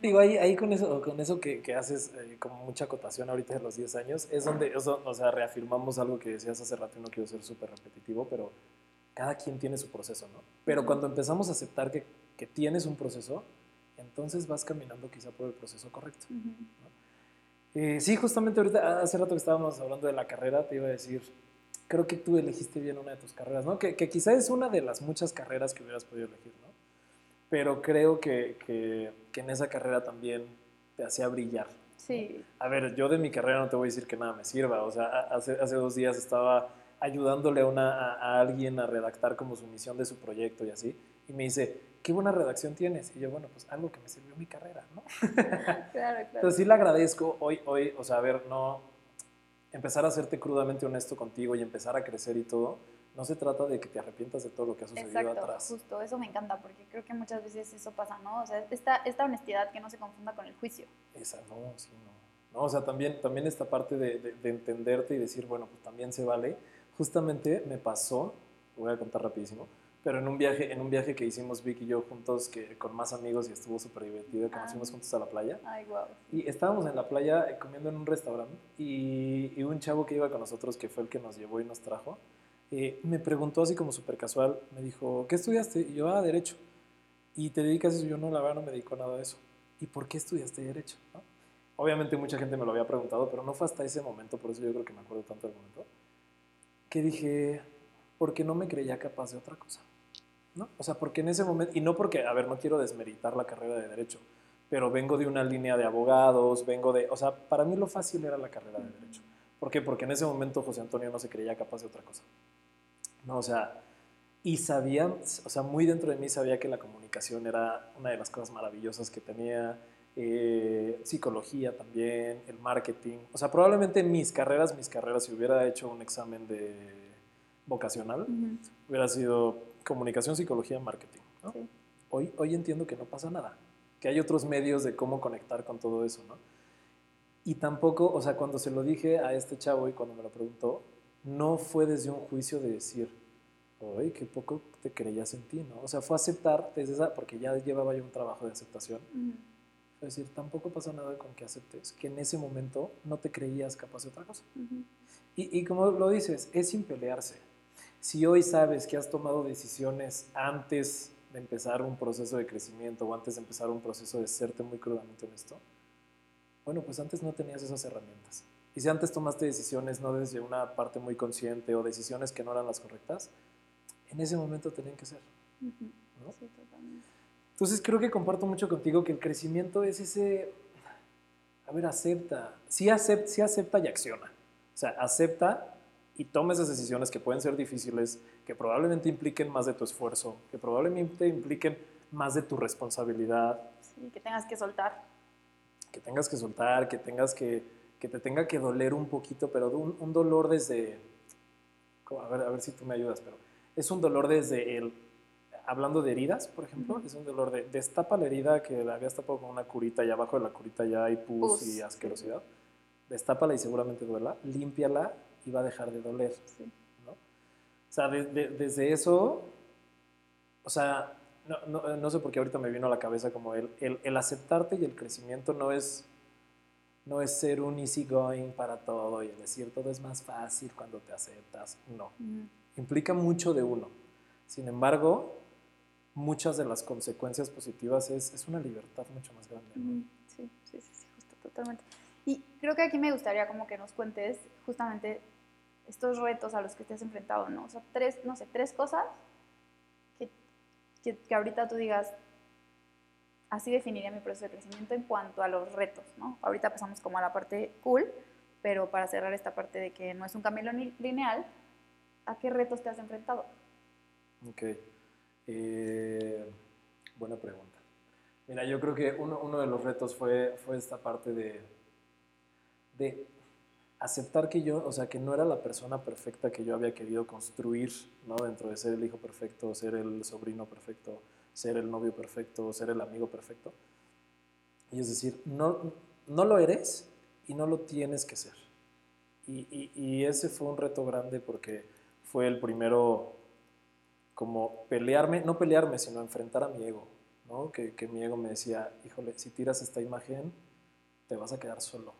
Digo, ahí, ahí con eso, con eso que, que haces eh, como mucha acotación ahorita de los 10 años, es donde, o sea, reafirmamos algo que decías hace rato y no quiero ser súper repetitivo, pero cada quien tiene su proceso, ¿no? Pero cuando empezamos a aceptar que, que, tienes un proceso, entonces vas caminando quizá por el proceso correcto. eh, sí, justamente ahorita, hace rato que estábamos hablando de la carrera, te iba a decir, creo que tú elegiste bien una de tus carreras, ¿no? Que, que quizá es una de las muchas carreras que hubieras podido elegir, ¿no? Pero creo que, que, en esa carrera también te hacía brillar. Sí. A ver, yo de mi carrera no te voy a decir que nada me sirva, o sea, hace, hace dos días estaba ayudándole a, una, a, alguien a redactar como su misión de su proyecto y así, y me dice, qué buena redacción tienes. Y yo, bueno, pues algo que me sirvió mi carrera, ¿no? claro, claro. Entonces sí le agradezco hoy, hoy, o sea, a ver, no, empezar a serte crudamente honesto contigo y empezar a crecer y todo, no se trata de que te arrepientas de todo lo que ha sucedido Exacto, atrás. Justo, eso me encanta porque creo que muchas veces eso pasa, ¿no? O sea, esta, esta honestidad que no se confunda con el juicio. Esa, no, sí, no. no o sea, también, también esta parte de, de, entenderte y decir, bueno, pues también se vale. Justamente me pasó, voy a contar rapidísimo, pero en un viaje, en un viaje que hicimos Vic y yo juntos, que con más amigos y estuvo súper divertido, que nos fuimos ah. juntos a la playa. Ay, wow. Y estábamos en la playa eh, comiendo en un restaurante y, y un chavo que iba con nosotros, que fue el que nos llevó y nos trajo, eh, me preguntó así como súper casual, me dijo, ¿qué estudiaste? Y yo, ah, Derecho. ¿Y te dedicas a eso? Yo no, la verdad no me dedico a nada de eso. ¿Y por qué estudiaste Derecho? Obviamente mucha gente me lo había preguntado, pero no fue hasta ese momento, por eso yo creo que me acuerdo tanto del momento, que dije, porque no me creía capaz de otra cosa. ¿no? O sea, porque en ese momento, y no porque, a ver, no quiero desmeritar la carrera de Derecho, pero vengo de una línea de abogados, vengo de, o sea, para mí lo fácil era la carrera de Derecho. ¿Por qué? Porque en ese momento José Antonio no se creía capaz de otra cosa. ¿No? O sea, y sabía, o sea, muy dentro de mí sabía que la comunicación era una de las cosas maravillosas que tenía, eh, psicología también, el marketing, o sea, probablemente mis carreras, mis carreras, si hubiera hecho un examen de vocacional, hubiera sido comunicación, psicología, marketing, ¿no? Hoy, hoy entiendo que no pasa nada, que hay otros medios de cómo conectar con todo eso, ¿no? Y tampoco, o sea, cuando se lo dije a este chavo y cuando me lo preguntó, no fue desde un juicio de decir, oye, qué poco te creías en ti, ¿no? O sea, fue aceptar desde esa, porque ya llevaba yo un trabajo de aceptación. Fue decir, tampoco pasa nada con que aceptes, que en ese momento no te creías capaz de otra cosa. y, y, como lo dices, es sin pelearse. Si hoy sabes que has tomado decisiones antes de empezar un proceso de crecimiento o antes de empezar un proceso de serte muy crudamente honesto, bueno, pues antes no tenías esas herramientas. Y si antes tomaste decisiones no desde una parte muy consciente o decisiones que no eran las correctas, en ese momento tenían que ser. ¿no? Sí, totalmente. Entonces creo que comparto mucho contigo que el crecimiento es ese, a ver, acepta, sí acepta, sí acepta y acciona. O sea, acepta y toma esas decisiones que pueden ser difíciles, que probablemente impliquen más de tu esfuerzo, que probablemente impliquen más de tu responsabilidad. Sí, que tengas que soltar. Que tengas que soltar, que tengas que, que te tenga que doler un poquito, pero un, un dolor desde, a ver, a ver si tú me ayudas, pero es un dolor desde el, hablando de heridas, por ejemplo, es un dolor de destapa la herida que la habías tapado con una curita y abajo de la curita ya hay pus, y asquerosidad. Destápala y seguramente duela, límpiala y va a dejar de doler. ¿no? O sea, desde eso, o sea, no, no, sé por qué ahorita me vino a la cabeza como el, el, aceptarte y el crecimiento no es, no es ser un easy going para todo y decir todo es más fácil cuando te aceptas. No implica mucho de uno. Sin embargo, muchas de las consecuencias positivas es, es una libertad mucho más grande. Sí, sí, sí, justo, totalmente. Y creo que aquí me gustaría como que nos cuentes justamente estos retos a los que te has enfrentado, ¿no? O sea, tres, no sé, tres cosas que, que, que ahorita tú digas, así definiría mi proceso de crecimiento en cuanto a los retos, ¿no? Ahorita pasamos como a la parte cool, pero para cerrar esta parte de que no es un camino lineal, ¿a qué retos te has enfrentado? Ok. Eh, buena pregunta. Mira, yo creo que uno, de los retos fue, fue esta parte de, de aceptar que yo, o sea, que no era la persona perfecta que yo había querido construir, ¿no? Dentro de ser el hijo perfecto, ser el sobrino perfecto, ser el novio perfecto, ser el amigo perfecto. Y es decir, no, no lo eres y no lo tienes que ser. Y, ese fue un reto grande porque fue el primero como pelearme, no pelearme, sino enfrentar a mi ego, ¿no? que, mi ego me decía, híjole, si tiras esta imagen, te vas a quedar solo.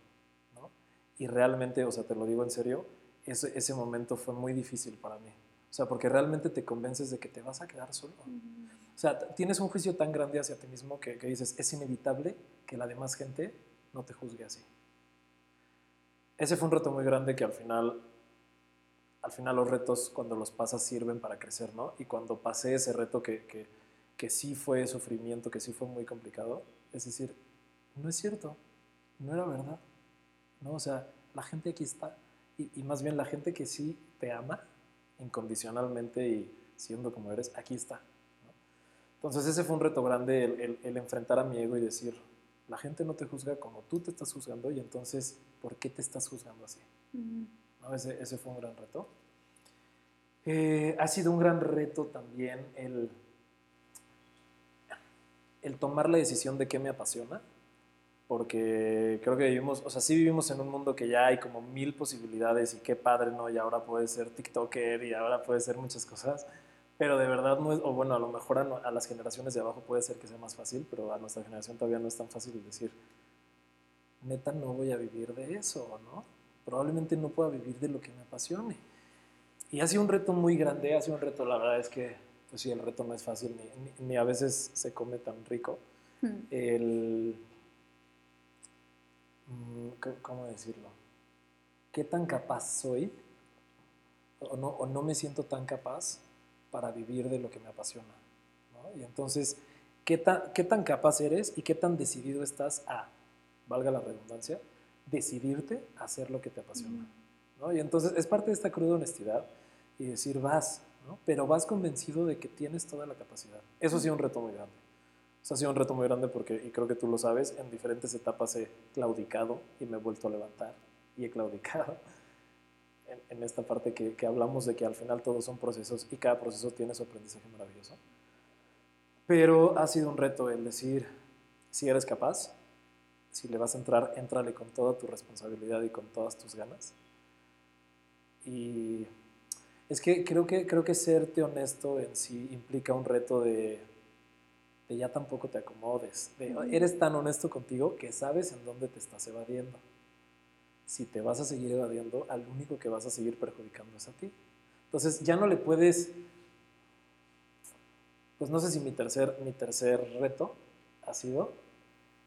Y realmente, o sea, te lo digo en serio, ese momento fue muy difícil para mí. O sea, porque realmente te convences de que te vas a quedar solo. O sea, tienes un juicio tan grande hacia ti mismo que, que dices, es inevitable que la demás gente no te juzgue así. Ese fue un reto muy grande que al final al final los retos cuando los pasas sirven para crecer, ¿no? Y cuando pasé ese reto que, que, que, sí fue sufrimiento, que sí fue muy complicado, es decir, no es cierto, no era verdad, ¿no? O sea, la gente aquí está, y, y más bien la gente que sí te ama incondicionalmente y siendo como eres, aquí está. ¿No? Entonces ese fue un reto grande, el, el, enfrentar a mi ego y decir, la gente no te juzga como tú te estás juzgando y entonces, ¿por qué te estás juzgando así? Ese, ese, fue un gran reto. Eh, ha sido un gran reto también el, el tomar la decisión de qué me apasiona, porque creo que vivimos, o sea, sí vivimos en un mundo que ya hay como mil posibilidades y qué padre, ¿no? Y ahora puede ser TikToker y ahora puede ser muchas cosas, pero de verdad no es, o bueno, a lo mejor a, a las generaciones de abajo puede ser que sea más fácil, pero a nuestra generación todavía no es tan fácil decir, neta, no voy a vivir de eso, ¿no? probablemente no pueda vivir de lo que me apasione. Y ha sido un reto muy grande, ha sido un reto, la verdad es que, pues sí, el reto no es fácil, ni, a veces se come tan rico. Hmm. El, mm, ¿Cómo decirlo? ¿Qué tan capaz soy o no, o no me siento tan capaz para vivir de lo que me apasiona? Y entonces, ¿qué tan, ¿qué tan capaz eres y qué tan decidido estás a, valga la redundancia, decidirte a hacer lo que te apasiona. ¿no? Y entonces es parte de esta cruda honestidad y decir, vas, ¿no? pero vas convencido de que tienes toda la capacidad. Eso ha sido un reto muy grande. Eso ha sido un reto muy grande porque, y creo que tú lo sabes, en diferentes etapas he claudicado y me he vuelto a levantar y he claudicado. En, en esta parte que, que hablamos de que al final todos son procesos y cada proceso tiene su aprendizaje maravilloso. Pero ha sido un reto el decir, si eres capaz, si le vas a entrar, entrale con toda tu responsabilidad y con todas tus ganas. Y es que creo que, creo que serte honesto en sí implica un reto de, de ya tampoco te acomodes. eres tan honesto contigo que sabes en dónde te estás evadiendo. Si te vas a seguir evadiendo, al único que vas a seguir perjudicando es a ti. Entonces ya no le puedes, pues no sé si mi tercer, mi tercer reto ha sido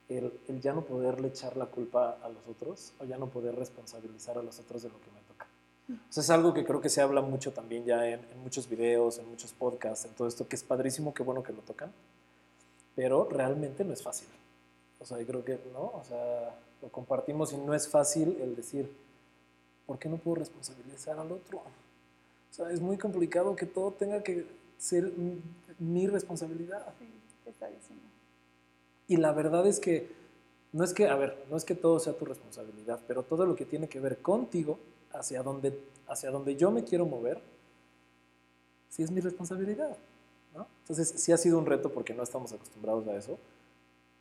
el, el ya no poderle echar la culpa a los otros o ya no poder responsabilizar a los otros de lo que me toca. O sea, es algo que creo que se habla mucho también ya en, en, muchos videos, en muchos podcasts, en todo esto, que es padrísimo, qué bueno que lo tocan, pero realmente no es fácil. O sea, yo creo que, ¿no? O sea, lo compartimos y no es fácil el decir, ¿por qué no puedo responsabilizar al otro? O sea, es muy complicado que todo tenga que ser mi responsabilidad. Sí, te está diciendo. Y la verdad es que, no es que, a ver, no es que todo sea tu responsabilidad, pero todo lo que tiene que ver contigo, hacia donde, hacia donde yo me quiero mover, sí es mi responsabilidad. ¿no? Entonces, sí ha sido un reto porque no estamos acostumbrados a eso.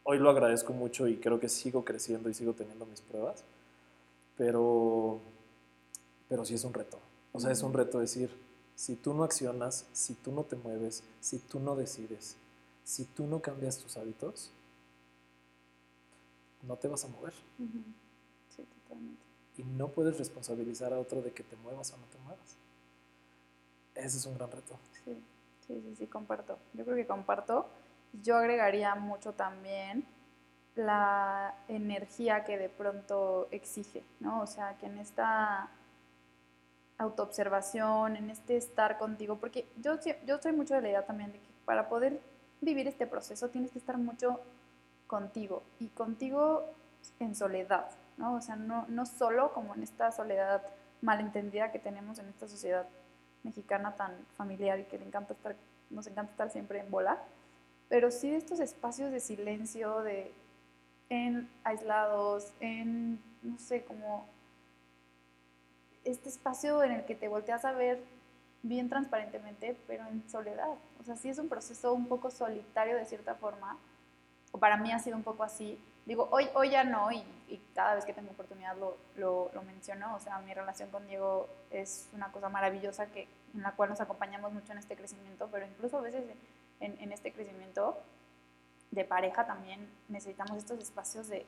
Hoy lo agradezco mucho y creo que sigo creciendo y sigo teniendo mis pruebas, pero, pero sí es un reto. O sea, es un reto decir, si tú no accionas, si tú no te mueves, si tú no decides, si tú no cambias tus hábitos, no te vas a mover. Uh -huh. Sí, totalmente. Y no puedes responsabilizar a otro de que te muevas o no te muevas. Ese es un gran reto. Sí, sí, sí, sí, comparto. Yo creo que comparto. Yo agregaría mucho también la energía que de pronto exige, ¿no? O sea, que en esta autoobservación, en este estar contigo, porque yo, yo soy mucho de la idea también de que para poder vivir este proceso tienes que estar mucho contigo y contigo en soledad, ¿no? O sea, no, no solo como en esta soledad malentendida que tenemos en esta sociedad mexicana tan familiar y que le encanta estar, nos encanta estar siempre en bola, pero sí de estos espacios de silencio, de en aislados, en, no sé, como este espacio en el que te volteas a ver bien transparentemente, pero en soledad. O sea, sí es un proceso un poco solitario de cierta forma, o para mí ha sido un poco así. Digo, hoy, hoy ya no, y, y cada vez que tengo oportunidad lo, lo, lo, menciono. O sea, mi relación con Diego es una cosa maravillosa que, en la cual nos acompañamos mucho en este crecimiento, pero incluso a veces en, en este crecimiento de pareja también necesitamos estos espacios de,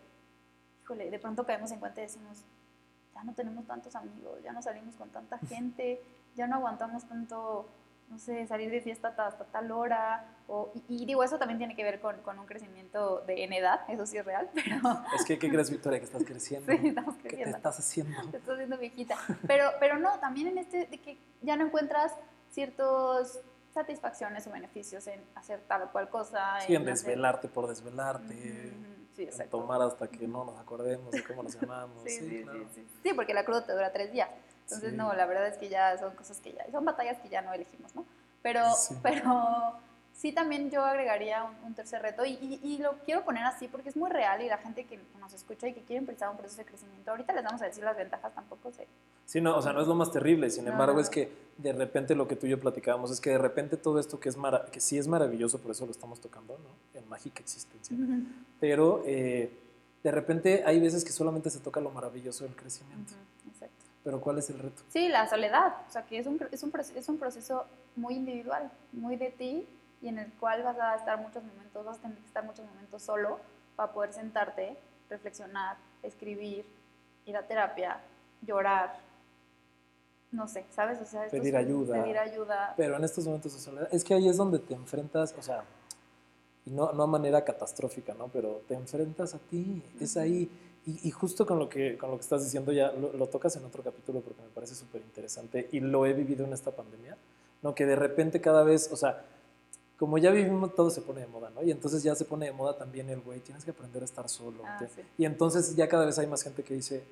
híjole, de pronto caemos en cuenta y decimos, ya no tenemos tantos amigos, ya no salimos con tanta gente, ya no aguantamos tanto, no sé, salir de fiesta hasta, hasta tal hora. O, y, y, digo, eso también tiene que ver con, con, un crecimiento de, en edad, eso sí es real, pero... Es que, ¿qué crees, Victoria? Que estás creciendo. Sí, estamos creciendo. ¿Qué te estás haciendo? Te estás haciendo viejita. Pero, pero no, también en este de que ya no encuentras ciertos satisfacciones o beneficios en hacer tal o cual cosa. Sí, en, en desvelarte hacer... por desvelarte. Uh -huh. Sí, en tomar hasta que no nos acordemos de cómo nos llamamos. sí, sí, sí, claro. sí, porque la cruda te dura tres días. Entonces, no, la verdad es que ya son cosas que ya, son batallas que ya no elegimos, ¿no? Pero, pero sí también yo agregaría un, un tercer reto y, y- y lo quiero poner así porque es muy real y la gente que nos escucha y que quiere empezar un proceso de crecimiento, ahorita les vamos a decir las ventajas, tampoco sé. Sí, no, o sea, no es lo más terrible. Sin No, embargo, no, es que de repente lo que tú y yo platicábamos es que de repente todo esto que es mara- que sí es maravilloso, por eso lo estamos tocando, ¿no? En mágica existencia. Pero eh, de repente hay veces que solamente se toca lo maravilloso del crecimiento. Ujú, Exacto. Pero ¿cuál es el reto? Sí, la soledad, o sea que es un, es, un, es un proceso muy individual, muy de ti y en el cual vas a estar muchos momentos, vas a tener que estar muchos momentos solo para poder sentarte, reflexionar, escribir, ir a terapia, llorar, no sé, ¿sabes? O sea, Pedir ayuda. Pedir ayuda. Pero en estos momentos de soledad, es que ahí es donde te enfrentas, o sea, y no, no a manera catastrófica, ¿no? Pero te enfrentas a ti, es ahí. Y, y justo con lo, que, con lo que estás diciendo, ya lo, lo tocas en otro capítulo porque me parece súper interesante y lo he vivido en esta pandemia, ¿no? Que de repente cada vez, o sea, como ya vivimos, todo se pone de moda, ¿no? Y entonces ya se pone de moda también el güey, tienes que aprender a estar solo. Ah, sí. Y entonces ya cada vez hay más gente que dice,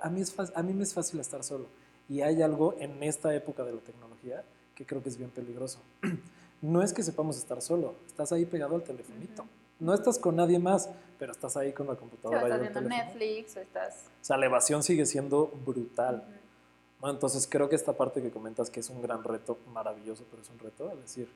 a mí, es a mí me es fácil estar solo. Y hay algo en esta época de la tecnología que creo que es bien peligroso. No es que sepamos estar solo, estás ahí pegado al telefonito. Ujú. No estás con nadie más, pero estás ahí con la Sí, o computadora estás viendo. Netflix o estás... O sea, la evasión sigue siendo brutal. Ujú. ¿no? Entonces creo que esta parte que comentas que es un gran reto, maravilloso, pero es un reto, es decir,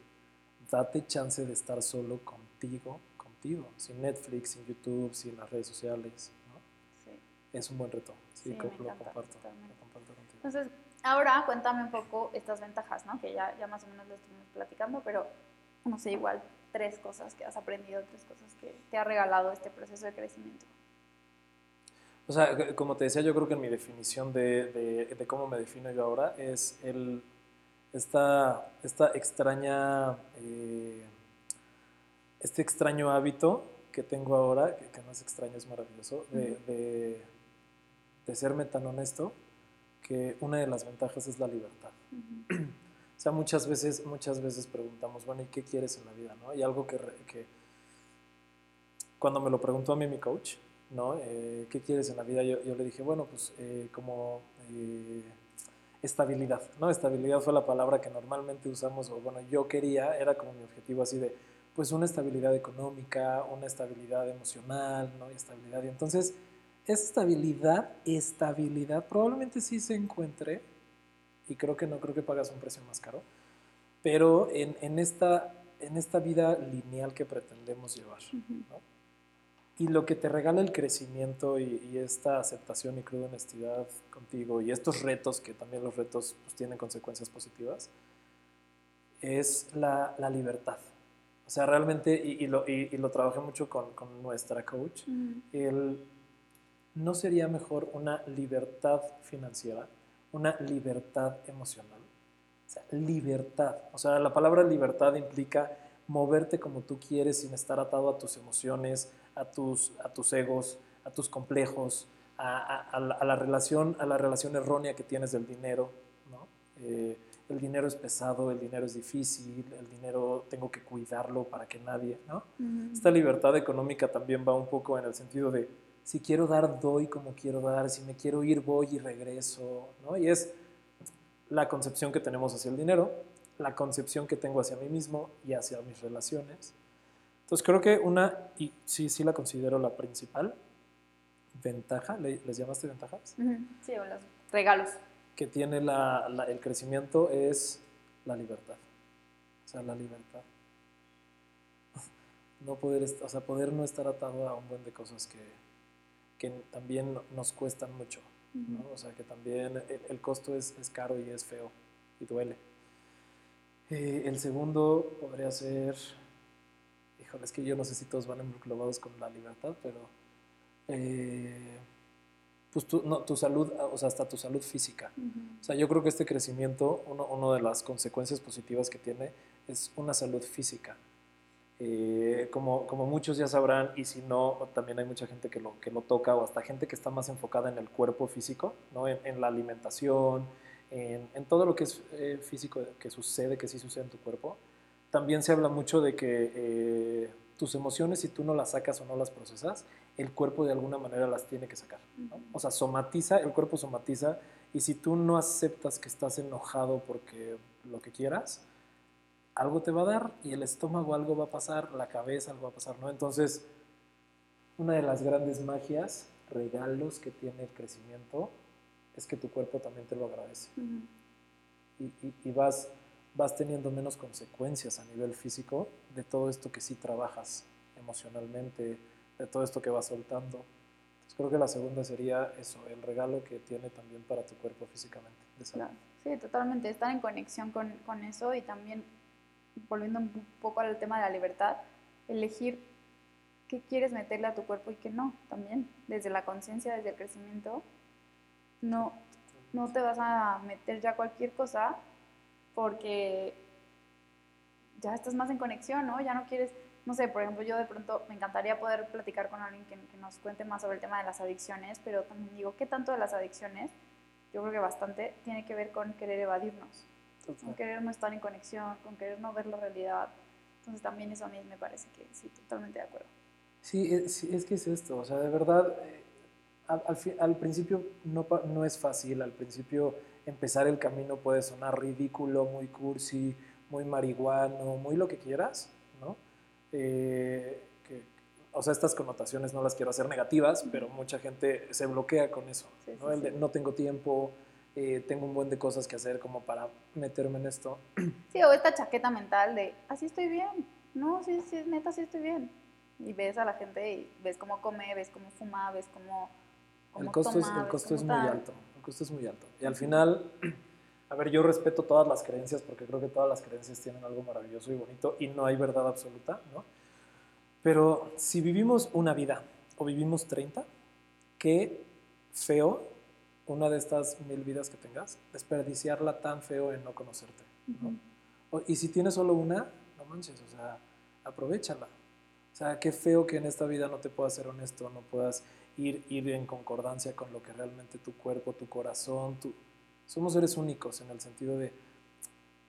date chance de estar solo contigo, contigo, sin Netflix, sin YouTube, sin las redes sociales. ¿no? Sí. Es un buen reto. Sí, me lo encanta, comparto. Lo comparto contigo. Entonces, ahora cuéntame un poco estas ventajas, ¿no? Que ya, ya más o menos lo estuvimos platicando, pero no sé, igual tres cosas que has aprendido, tres cosas que te ha regalado este proceso de crecimiento. O sea, como te decía, yo creo que en mi definición de, de- de cómo me defino yo ahora es el, esta, esta extraña, eh, este extraño hábito que tengo ahora, que, no es extraño, es maravilloso, de, serme tan honesto, que una de las ventajas es la libertad. O sea, muchas veces, muchas veces preguntamos, bueno, ¿y qué quieres en la vida? ¿no? Y algo que, cuando me lo preguntó a mí mi coach, ¿no? Eh, ¿Qué quieres en la vida? Yo, le dije, bueno, pues eh, como eh, estabilidad, ¿no? Estabilidad fue la palabra que normalmente usamos, o bueno, yo quería, era como mi objetivo así de, pues una estabilidad económica, una estabilidad emocional, ¿no? Y estabilidad. Y entonces, esa estabilidad, estabilidad, probablemente sí se encuentre, y creo que no, creo que pagas un precio más caro, pero en, esta, en esta vida lineal que pretendemos llevar, ¿no? Y lo que te regala el crecimiento y, esta aceptación y cruda honestidad contigo y estos retos, que también los retos pues, tienen consecuencias positivas, es la, la libertad. O sea, realmente, y, lo, y lo, trabajé mucho con, con nuestra coach, el, ¿no sería mejor una libertad financiera, una libertad emocional? O sea, libertad. O sea, la palabra libertad implica moverte como tú quieres sin estar atado a tus emociones, a tus, a tus egos, a tus complejos, a, la, relación, a la relación errónea que tienes del dinero. ¿no? Eh, el dinero es pesado, el dinero es difícil, el dinero tengo que cuidarlo para que nadie. ¿no? Esta libertad económica también va un poco en el sentido de si quiero dar, doy como quiero dar, si me quiero ir, voy y regreso. ¿no? Y es la concepción que tenemos hacia el dinero, la concepción que tengo hacia mí mismo y hacia mis relaciones. Entonces creo que una, y sí, sí la considero la principal ventaja, ¿les llamaste ventajas? Sí, o los regalos. Que tiene la, el crecimiento es la libertad. O sea, la libertad. No poder, o sea, poder no estar atado a un buen de cosas que, que también nos cuestan mucho. ¿no? O sea, que también el, costo es, es, caro y es feo y duele. Eh, el segundo podría ser híjole, es que yo no sé si todos van englobados con la libertad, pero eh, pues tu, no, tu, salud, o sea, hasta tu salud física. O sea, yo creo que este crecimiento, uno, uno, de las consecuencias positivas que tiene es una salud física. Eh, como, como muchos ya sabrán, y si no, también hay mucha gente que lo, que lo toca, o hasta gente que está más enfocada en el cuerpo físico, ¿no? en, en la alimentación, en, en, todo lo que es eh, físico que sucede, que sí sucede en tu cuerpo también se habla mucho de que eh, tus emociones, si tú no las sacas o no las procesas, el cuerpo de alguna manera las tiene que sacar. O sea, somatiza, el cuerpo somatiza, y si tú no aceptas que estás enojado porque lo que quieras, algo te va a dar y el estómago algo va a pasar, la cabeza algo va a pasar, ¿no? Entonces, una de las grandes magias, regalos que tiene el crecimiento, es que tu cuerpo también te lo agradece. y vas vas teniendo menos consecuencias a nivel físico de todo esto que sí trabajas emocionalmente, de todo esto que vas soltando. Entonces creo que la segunda sería eso, el regalo que tiene también para tu cuerpo físicamente. Sí, totalmente, estar en conexión con, con eso y también, volviendo un poco al tema de la libertad, elegir qué quieres meterle a tu cuerpo y qué no, también, desde la conciencia, desde el crecimiento, no, no te vas a meter ya cualquier cosa porque ya estás más en conexión, ¿no? Ya no quieres, no sé, por ejemplo, yo de pronto me encantaría poder platicar con alguien que, nos cuente más sobre el tema de las adicciones, pero también digo, ¿qué tanto de las adicciones? Yo creo que bastante tiene que ver con querer evadirnos, con querer no estar en conexión, con querer no ver la realidad. Entonces también eso a mí me parece que sí, totalmente de acuerdo. Sí, es, es que es esto, o sea, de verdad, eh, al, al, principio no, no es fácil, al principio empezar el camino puede sonar ridículo, muy cursi, muy marihuano, muy lo que quieras, ¿no? Eh, o sea, estas connotaciones no las quiero hacer negativas, pero mucha gente se bloquea con eso, ¿no? El de no tengo tiempo, eh, tengo un buen de cosas que hacer como para meterme en esto. Sí, o esta chaqueta mental de, así estoy bien, no, sí, sí, neta, sí estoy bien. Y ves a la gente y ves cómo come, ves cómo fuma, ves cómo... el costo, es, el costo es muy alto costo es muy alto. Y al final, a ver, yo respeto todas las creencias porque creo que todas las creencias tienen algo maravilloso y bonito y no hay verdad absoluta, ¿no? Pero si vivimos una vida o vivimos 30, qué feo una de estas mil vidas que tengas, desperdiciarla tan feo en no conocerte. ¿no? y si tienes solo una, no manches, o sea, aprovechala. O sea, qué feo que en esta vida no te puedas ser honesto, no puedas ir, ir en concordancia con lo que realmente tu cuerpo, tu corazón, tu... somos seres únicos en el sentido de,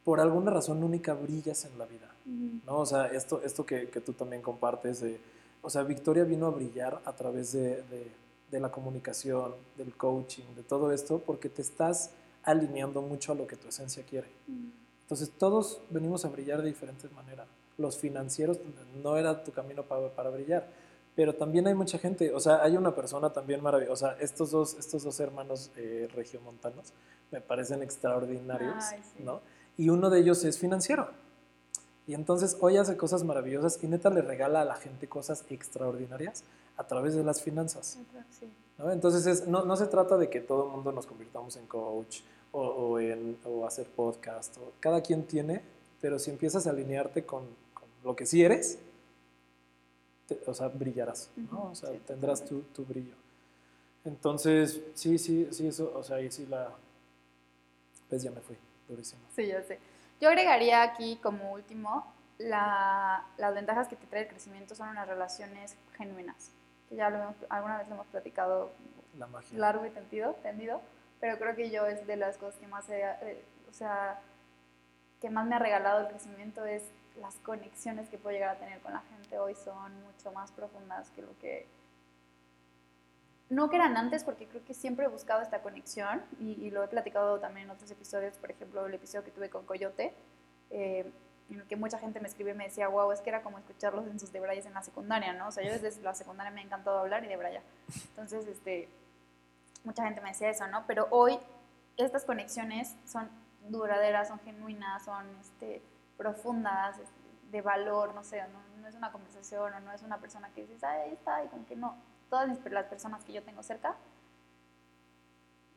por alguna razón única brillas en la vida, ¿no? O sea, esto, esto que, que tú también compartes, de, o sea, Victoria vino a brillar a través de, de, de la comunicación, del coaching, de todo esto, porque te estás alineando mucho a lo que tu esencia quiere. Entonces, todos venimos a brillar de diferentes maneras. Los financieros no era tu camino para, para brillar pero también hay mucha gente, o sea, hay una persona también maravillosa, estos dos, estos dos hermanos eh, regiomontanos me parecen extraordinarios, ¿no? Y uno de ellos es financiero. Y entonces hoy hace cosas maravillosas y neta le regala a la gente cosas extraordinarias a través de las finanzas. ¿no? Entonces no, no, se trata de que todo el mundo nos convirtamos en coach o, o en, o hacer podcast. O, cada quien tiene, pero si empiezas a alinearte con, con lo que sí eres, o sea, brillarás, ¿no? O sea, tendrás tu, tu, brillo. Entonces, sí, sí, sí, eso, o sea, ahí sí la... Pues ya me fui, durísimo. Sí, ya sé. Yo agregaría aquí como último, la, las ventajas que te trae el crecimiento son unas relaciones genuinas, que ya lo hemos, alguna vez lo hemos platicado la magia. largo y tendido, tendido, pero creo que yo es de las cosas que más, he, eh, o sea, que más me ha regalado el crecimiento es las conexiones que puedo llegar a tener con la gente hoy son mucho más profundas que lo que no que eran antes, porque creo que siempre he buscado esta conexión y, lo he platicado también en otros episodios, por ejemplo, el episodio que tuve con Coyote, eh, en el que mucha gente me escribe y me decía, wow, es que era como escucharlos en sus debrayes en la secundaria, ¿no? O sea, yo desde la secundaria me ha encantado hablar y debraya. Entonces, este, mucha gente me decía eso, ¿no? Pero hoy estas conexiones son duraderas, son genuinas, son, este, profundas, de valor, no sé, no, es una conversación o no es una persona que dices, ahí está, y como que no. Todas las personas que yo tengo cerca,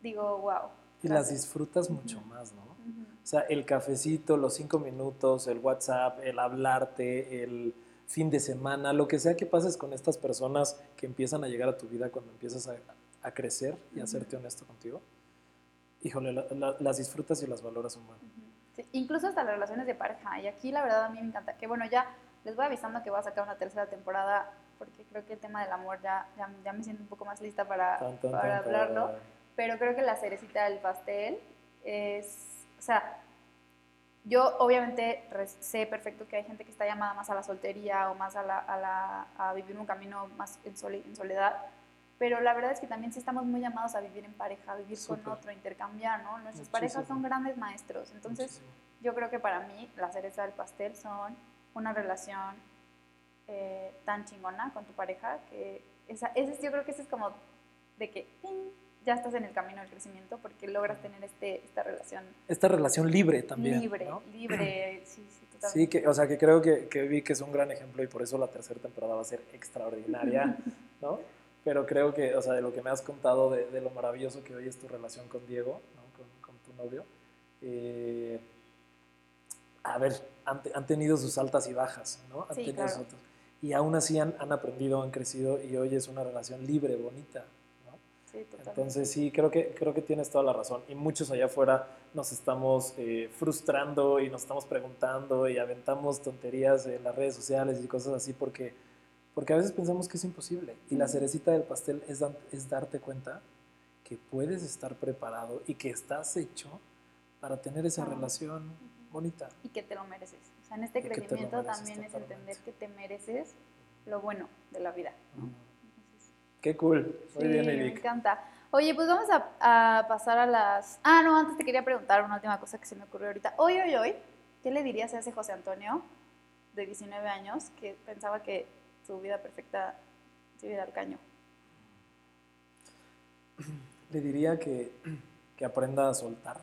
digo, wow. Y las disfrutas mucho más, ¿no? O sea, el cafecito, los cinco minutos, el WhatsApp, el hablarte, el fin de semana, lo que sea que pases con estas personas que empiezan a llegar a tu vida cuando empiezas a, a crecer y a serte honesto contigo, híjole, las disfrutas y las valoras un buen incluso hasta las relaciones de pareja. Y aquí la verdad a mí me encanta. Que bueno, ya les voy avisando que voy a sacar una tercera temporada porque creo que el tema del amor ya, ya, me siento un poco más lista para, para hablarlo. Pero creo que la cerecita del pastel es, o sea, yo obviamente sé perfecto que hay gente que está llamada más a la soltería o más a, la, a, la, a vivir un camino más en, soledad, pero la verdad es que también sí estamos muy llamados a vivir en pareja, a vivir con otro, intercambiar, ¿no? Nuestras parejas son grandes maestros, entonces yo creo que para mí la cereza del pastel son una relación eh, tan chingona con tu pareja que esa, ese, yo creo que ese es como de que ya estás en el camino del crecimiento porque logras tener este, esta relación. Esta relación libre también. Libre, libre, sí, sí, totalmente. Sí, que, o sea, que creo que, que vi que es un gran ejemplo y por eso la tercera temporada va a ser extraordinaria, ¿no? Pero creo que, o sea, de lo que me has contado, de, lo maravilloso que hoy es tu relación con Diego, ¿no? con, tu novio, eh, a ver, han, han, tenido sus altas y bajas, ¿no? Han sí, tenido claro. sus y aún así han, han, aprendido, han crecido y hoy es una relación libre, bonita. ¿no? Sí, totalmente. Entonces sí, creo que, creo que tienes toda la razón. Y muchos allá afuera nos estamos eh, frustrando y nos estamos preguntando y aventamos tonterías en las redes sociales y cosas así porque porque a veces pensamos que es imposible. Y la cerecita del pastel es, es darte cuenta que puedes estar preparado y que estás hecho para tener esa relación bonita. Y que te lo mereces. O sea, en este crecimiento también es entender que te mereces lo bueno de la vida. Qué cool. Muy sí, bien, Me encanta. Oye, pues vamos a, a, pasar a las... Ah, no, antes te quería preguntar una última cosa que se me ocurrió ahorita. Hoy, hoy, hoy, ¿qué le dirías a ese José Antonio de 19 años que pensaba que su vida perfecta se iba al caño? Le diría que, que aprenda a soltar,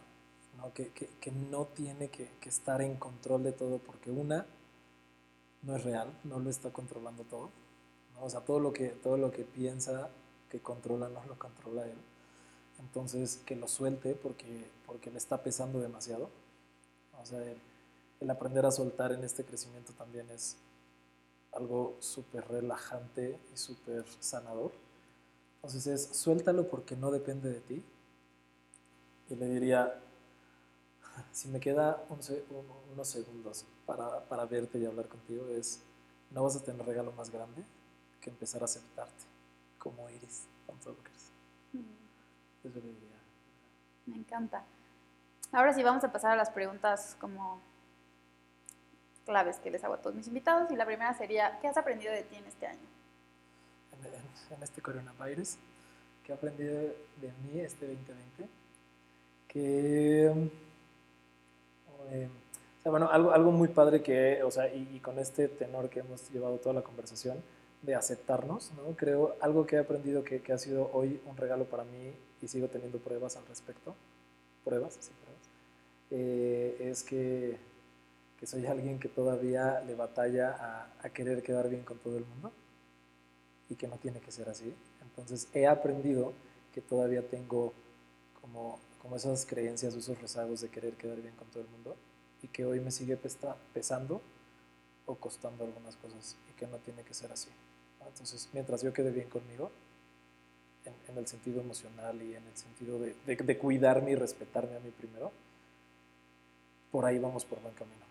¿no? Que, que, que, no tiene que, estar en control de todo, porque una, no es real, no lo está controlando todo. ¿no? O sea, todo lo, que, todo lo que piensa que controla, no lo controla él. Entonces, que lo suelte porque, porque le está pesando demasiado. O sea, el, el aprender a soltar en este crecimiento también es, algo súper relajante y súper sanador. Entonces es, suéltalo porque no depende de ti. Y le diría, si me queda unos segundos para, para, verte y hablar contigo, es, no vas a tener regalo más grande que empezar a aceptarte como eres, con todo lo que eres. Mm. Eso diría. Me encanta. Ahora sí vamos a pasar a las preguntas como claves que les hago a todos mis invitados. Y la primera sería, ¿qué has aprendido de ti en este año? En, este coronavirus, ¿qué he aprendido de mí este 2020? Que, eh, o sea, bueno, algo, algo muy padre que, o sea, y, con este tenor que hemos llevado toda la conversación, de aceptarnos, ¿no? Creo, algo que he aprendido que, que ha sido hoy un regalo para mí y sigo teniendo pruebas al respecto, pruebas, sí, pruebas, eh, es que, que, soy alguien que todavía le batalla a, a, querer quedar bien con todo el mundo y que no tiene que ser así. Entonces he aprendido que todavía tengo como, como esas creencias esos rezagos de querer quedar bien con todo el mundo y que hoy me sigue pesando o costando algunas cosas y que no tiene que ser así. Entonces, mientras yo quede bien conmigo, en, el sentido emocional y en el sentido de, de, cuidarme y respetarme a mí primero, por ahí vamos por buen camino.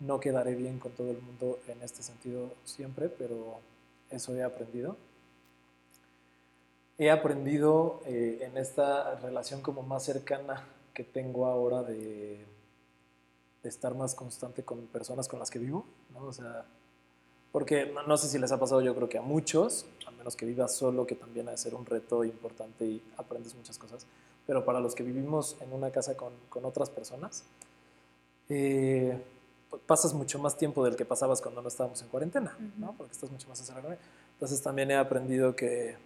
No quedaré bien con todo el mundo en este sentido siempre, pero eso he aprendido. He aprendido eh, en esta relación como más cercana que tengo ahora de, estar más constante con personas con las que vivo, ¿no? O sea, porque no, sé si les ha pasado, yo creo que a muchos, a menos que vivas solo, que también ha de ser un reto importante y aprendes muchas cosas, pero para los que vivimos en una casa con, con otras personas, eh, pasas mucho más tiempo del que pasabas cuando no estábamos en cuarentena, ¿no? Porque estás mucho más encerrado. Entonces también he aprendido que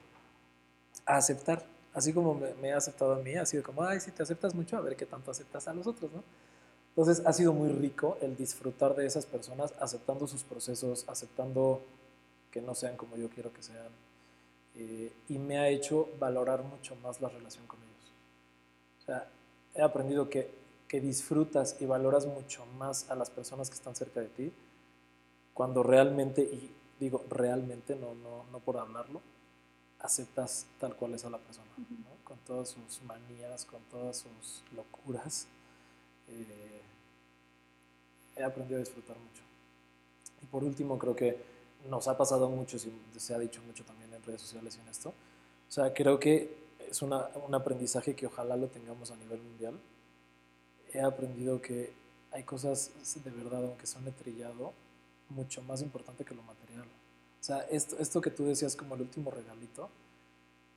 a aceptar, así como me, me, he aceptado a mí, ha sido como, ay, si te aceptas mucho, a ver qué tanto aceptas a los otros, ¿no? Entonces ha sido muy rico el disfrutar de esas personas, aceptando sus procesos, aceptando que no sean como yo quiero que sean. Eh, y me ha hecho valorar mucho más la relación con ellos. O sea, he aprendido que, que disfrutas y valoras mucho más a las personas que están cerca de ti cuando realmente, y digo realmente, no, no, no por hablarlo, aceptas tal cual es a la persona, ¿no? con todas sus manías, con todas sus locuras. Eh, he aprendido a disfrutar mucho. Y por último, creo que nos ha pasado mucho, y se ha dicho mucho también en redes sociales y en esto. O sea, creo que es una, un aprendizaje que ojalá lo tengamos a nivel mundial. He aprendido que hay cosas de verdad, aunque son trillado, mucho más importante que lo material. O sea, esto, esto que tú decías como el último regalito,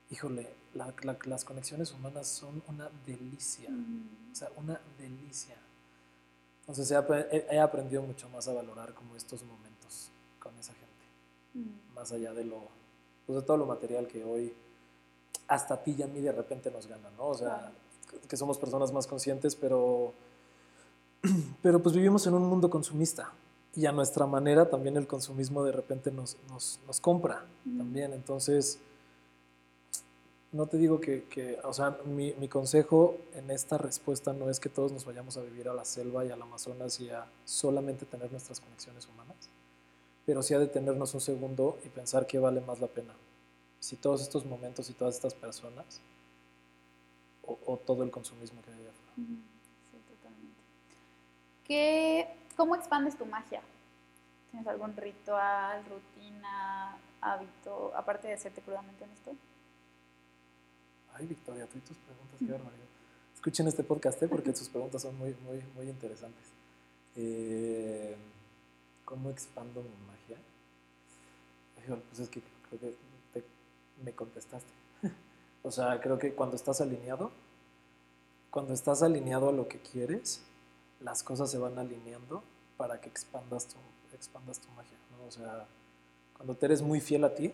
híjole, las conexiones humanas son una delicia. O sea, una delicia. Entonces he, aprendido mucho más a valorar como estos momentos con esa gente. Mm. Más allá de lo, pues de todo lo material que hoy hasta a ti y a mí de repente nos gana, ¿no? O sea, que somos personas más conscientes, pero, pero pues vivimos en un mundo consumista y a nuestra manera también el consumismo de repente nos, nos, nos compra mm. también. Entonces, no te digo que, o sea, mi, consejo en esta respuesta no es que todos nos vayamos a vivir a la selva y al Amazonas y a solamente tener nuestras conexiones humanas, pero sí a detenernos un segundo y pensar qué vale más la pena. Si todos estos momentos y todas estas personas o, todo el consumismo que hay afuera. Sí, totalmente. ¿Qué, ¿Cómo expandes tu magia? ¿Tienes algún ritual, rutina, hábito, aparte de hacerte crudamente en esto? Ay, Victoria, tú y tus preguntas, qué barbaridad. Escuchen este podcast, ¿eh? porque sus preguntas son muy, muy, muy interesantes. Eh, ¿Cómo expando mi magia? Pues es que creo que me contestaste. o sea, creo que cuando estás alineado, cuando estás alineado a lo que quieres, las cosas se van alineando para que expandas tu, expandas tu magia. ¿no? O sea, cuando te eres muy fiel a ti,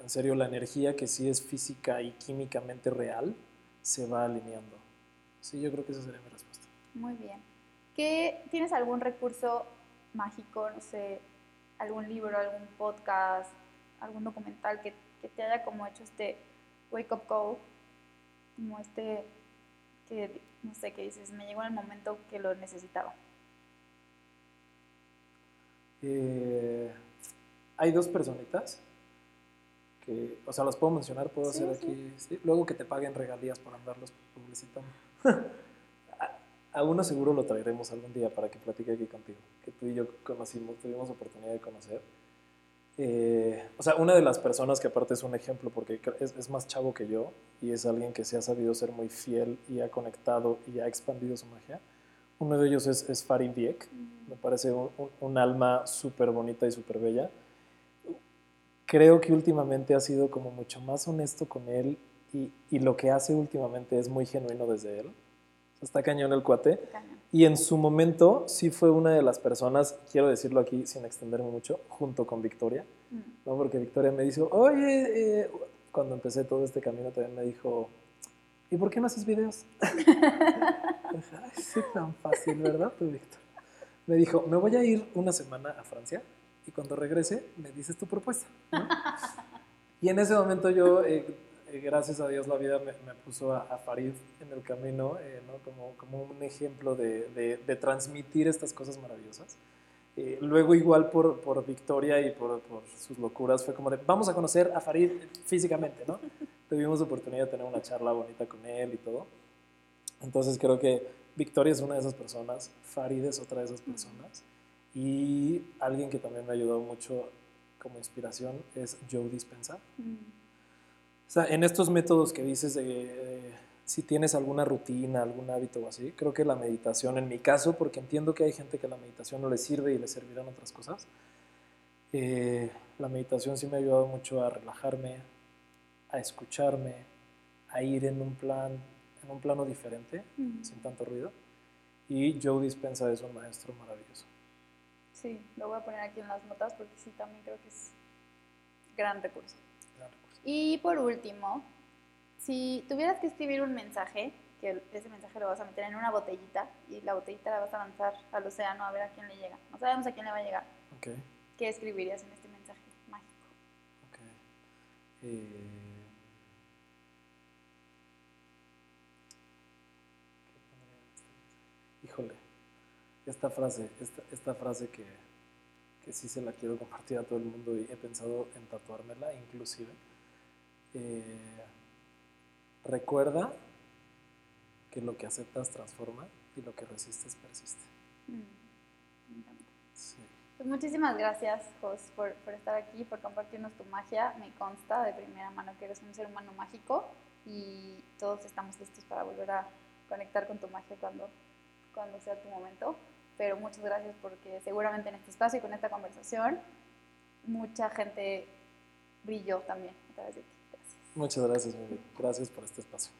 en serio, la energía que sí es física y químicamente real se va alineando. Sí, yo creo que esa sería mi respuesta. Muy bien. ¿Qué, ¿Tienes algún recurso mágico, no sé, algún libro, algún podcast, algún documental que, que te haya como hecho este wake up call, como este, que no sé, qué dices, me llegó en el momento que lo necesitaba? Eh, hay dos personitas que, o sea, las puedo mencionar, puedo hacer aquí, luego que te paguen regalías por andarlos publicitando. a uno seguro lo traeremos algún día para que platique aquí contigo, que tú y yo conocimos, tuvimos oportunidad de conocer. Eh, o sea, una de las personas que aparte es un ejemplo porque es, es, más chavo que yo y es alguien que se ha sabido ser muy fiel y ha conectado y ha expandido su magia. Uno de ellos es, es Farid Diek, me parece un, un alma súper bonita y súper bella. Creo que últimamente ha sido como mucho más honesto con él y, y lo que hace últimamente es muy genuino desde él está cañón el cuate. Y en su momento sí fue una de las personas, quiero decirlo aquí sin extenderme mucho, junto con Victoria, mm. ¿no? Porque Victoria me dijo, oye, eh", cuando empecé todo este camino también me dijo, ¿y por qué no haces videos? Ay, sí, tan fácil, ¿verdad, tú, Víctor? Me dijo, me voy a ir una semana a Francia y cuando regrese me dices tu propuesta. y en ese momento yo eh, gracias a Dios la vida me, puso a, Farid en el camino eh, ¿no? como, como, un ejemplo de, de, transmitir estas cosas maravillosas. Eh, luego igual por, por Victoria y por, por, sus locuras fue como de, vamos a conocer a Farid físicamente, ¿no? Tuvimos oportunidad de tener una charla bonita con él y todo. Entonces creo que Victoria es una de esas personas, Farid es otra de esas personas. Y alguien que también me ayudó mucho como inspiración es Joe Dispensa. Mm. Sea, en estos métodos que dices de si tienes alguna rutina, algún hábito o así, creo que la meditación, en mi caso, porque entiendo que hay gente que la meditación no le sirve y le servirán otras cosas, eh, la meditación sí me ha ayudado mucho a relajarme, a escucharme, a ir en un plan, en un plano diferente, sin tanto ruido. Y Joe Dispensa es un maestro maravilloso. Sí, lo voy a poner aquí en las notas porque sí, también creo que es gran recurso. Y por último, si tuvieras que escribir un mensaje, que ese mensaje lo vas a meter en una botellita y la botellita la vas a lanzar al océano a ver a quién le llega. No sabemos a quién le va a llegar. Okay. ¿Qué escribirías en este mensaje mágico? Okay. Eh... Híjole, esta frase, esta, esta frase que, que sí se la quiero compartir a todo el mundo y he pensado en tatuármela inclusive eh, recuerda que lo que aceptas transforma y lo que resistes persiste. Mm, pues muchísimas gracias, Jos, por, por, estar aquí, por compartirnos tu magia. Me consta de primera mano que eres un ser humano mágico y todos estamos listos para volver a conectar con tu magia cuando, cuando sea tu momento. Pero muchas gracias porque seguramente en este espacio y con esta conversación mucha gente brilló también a través de ti. Muchas gracias, Miguel. Gracias por este espacio.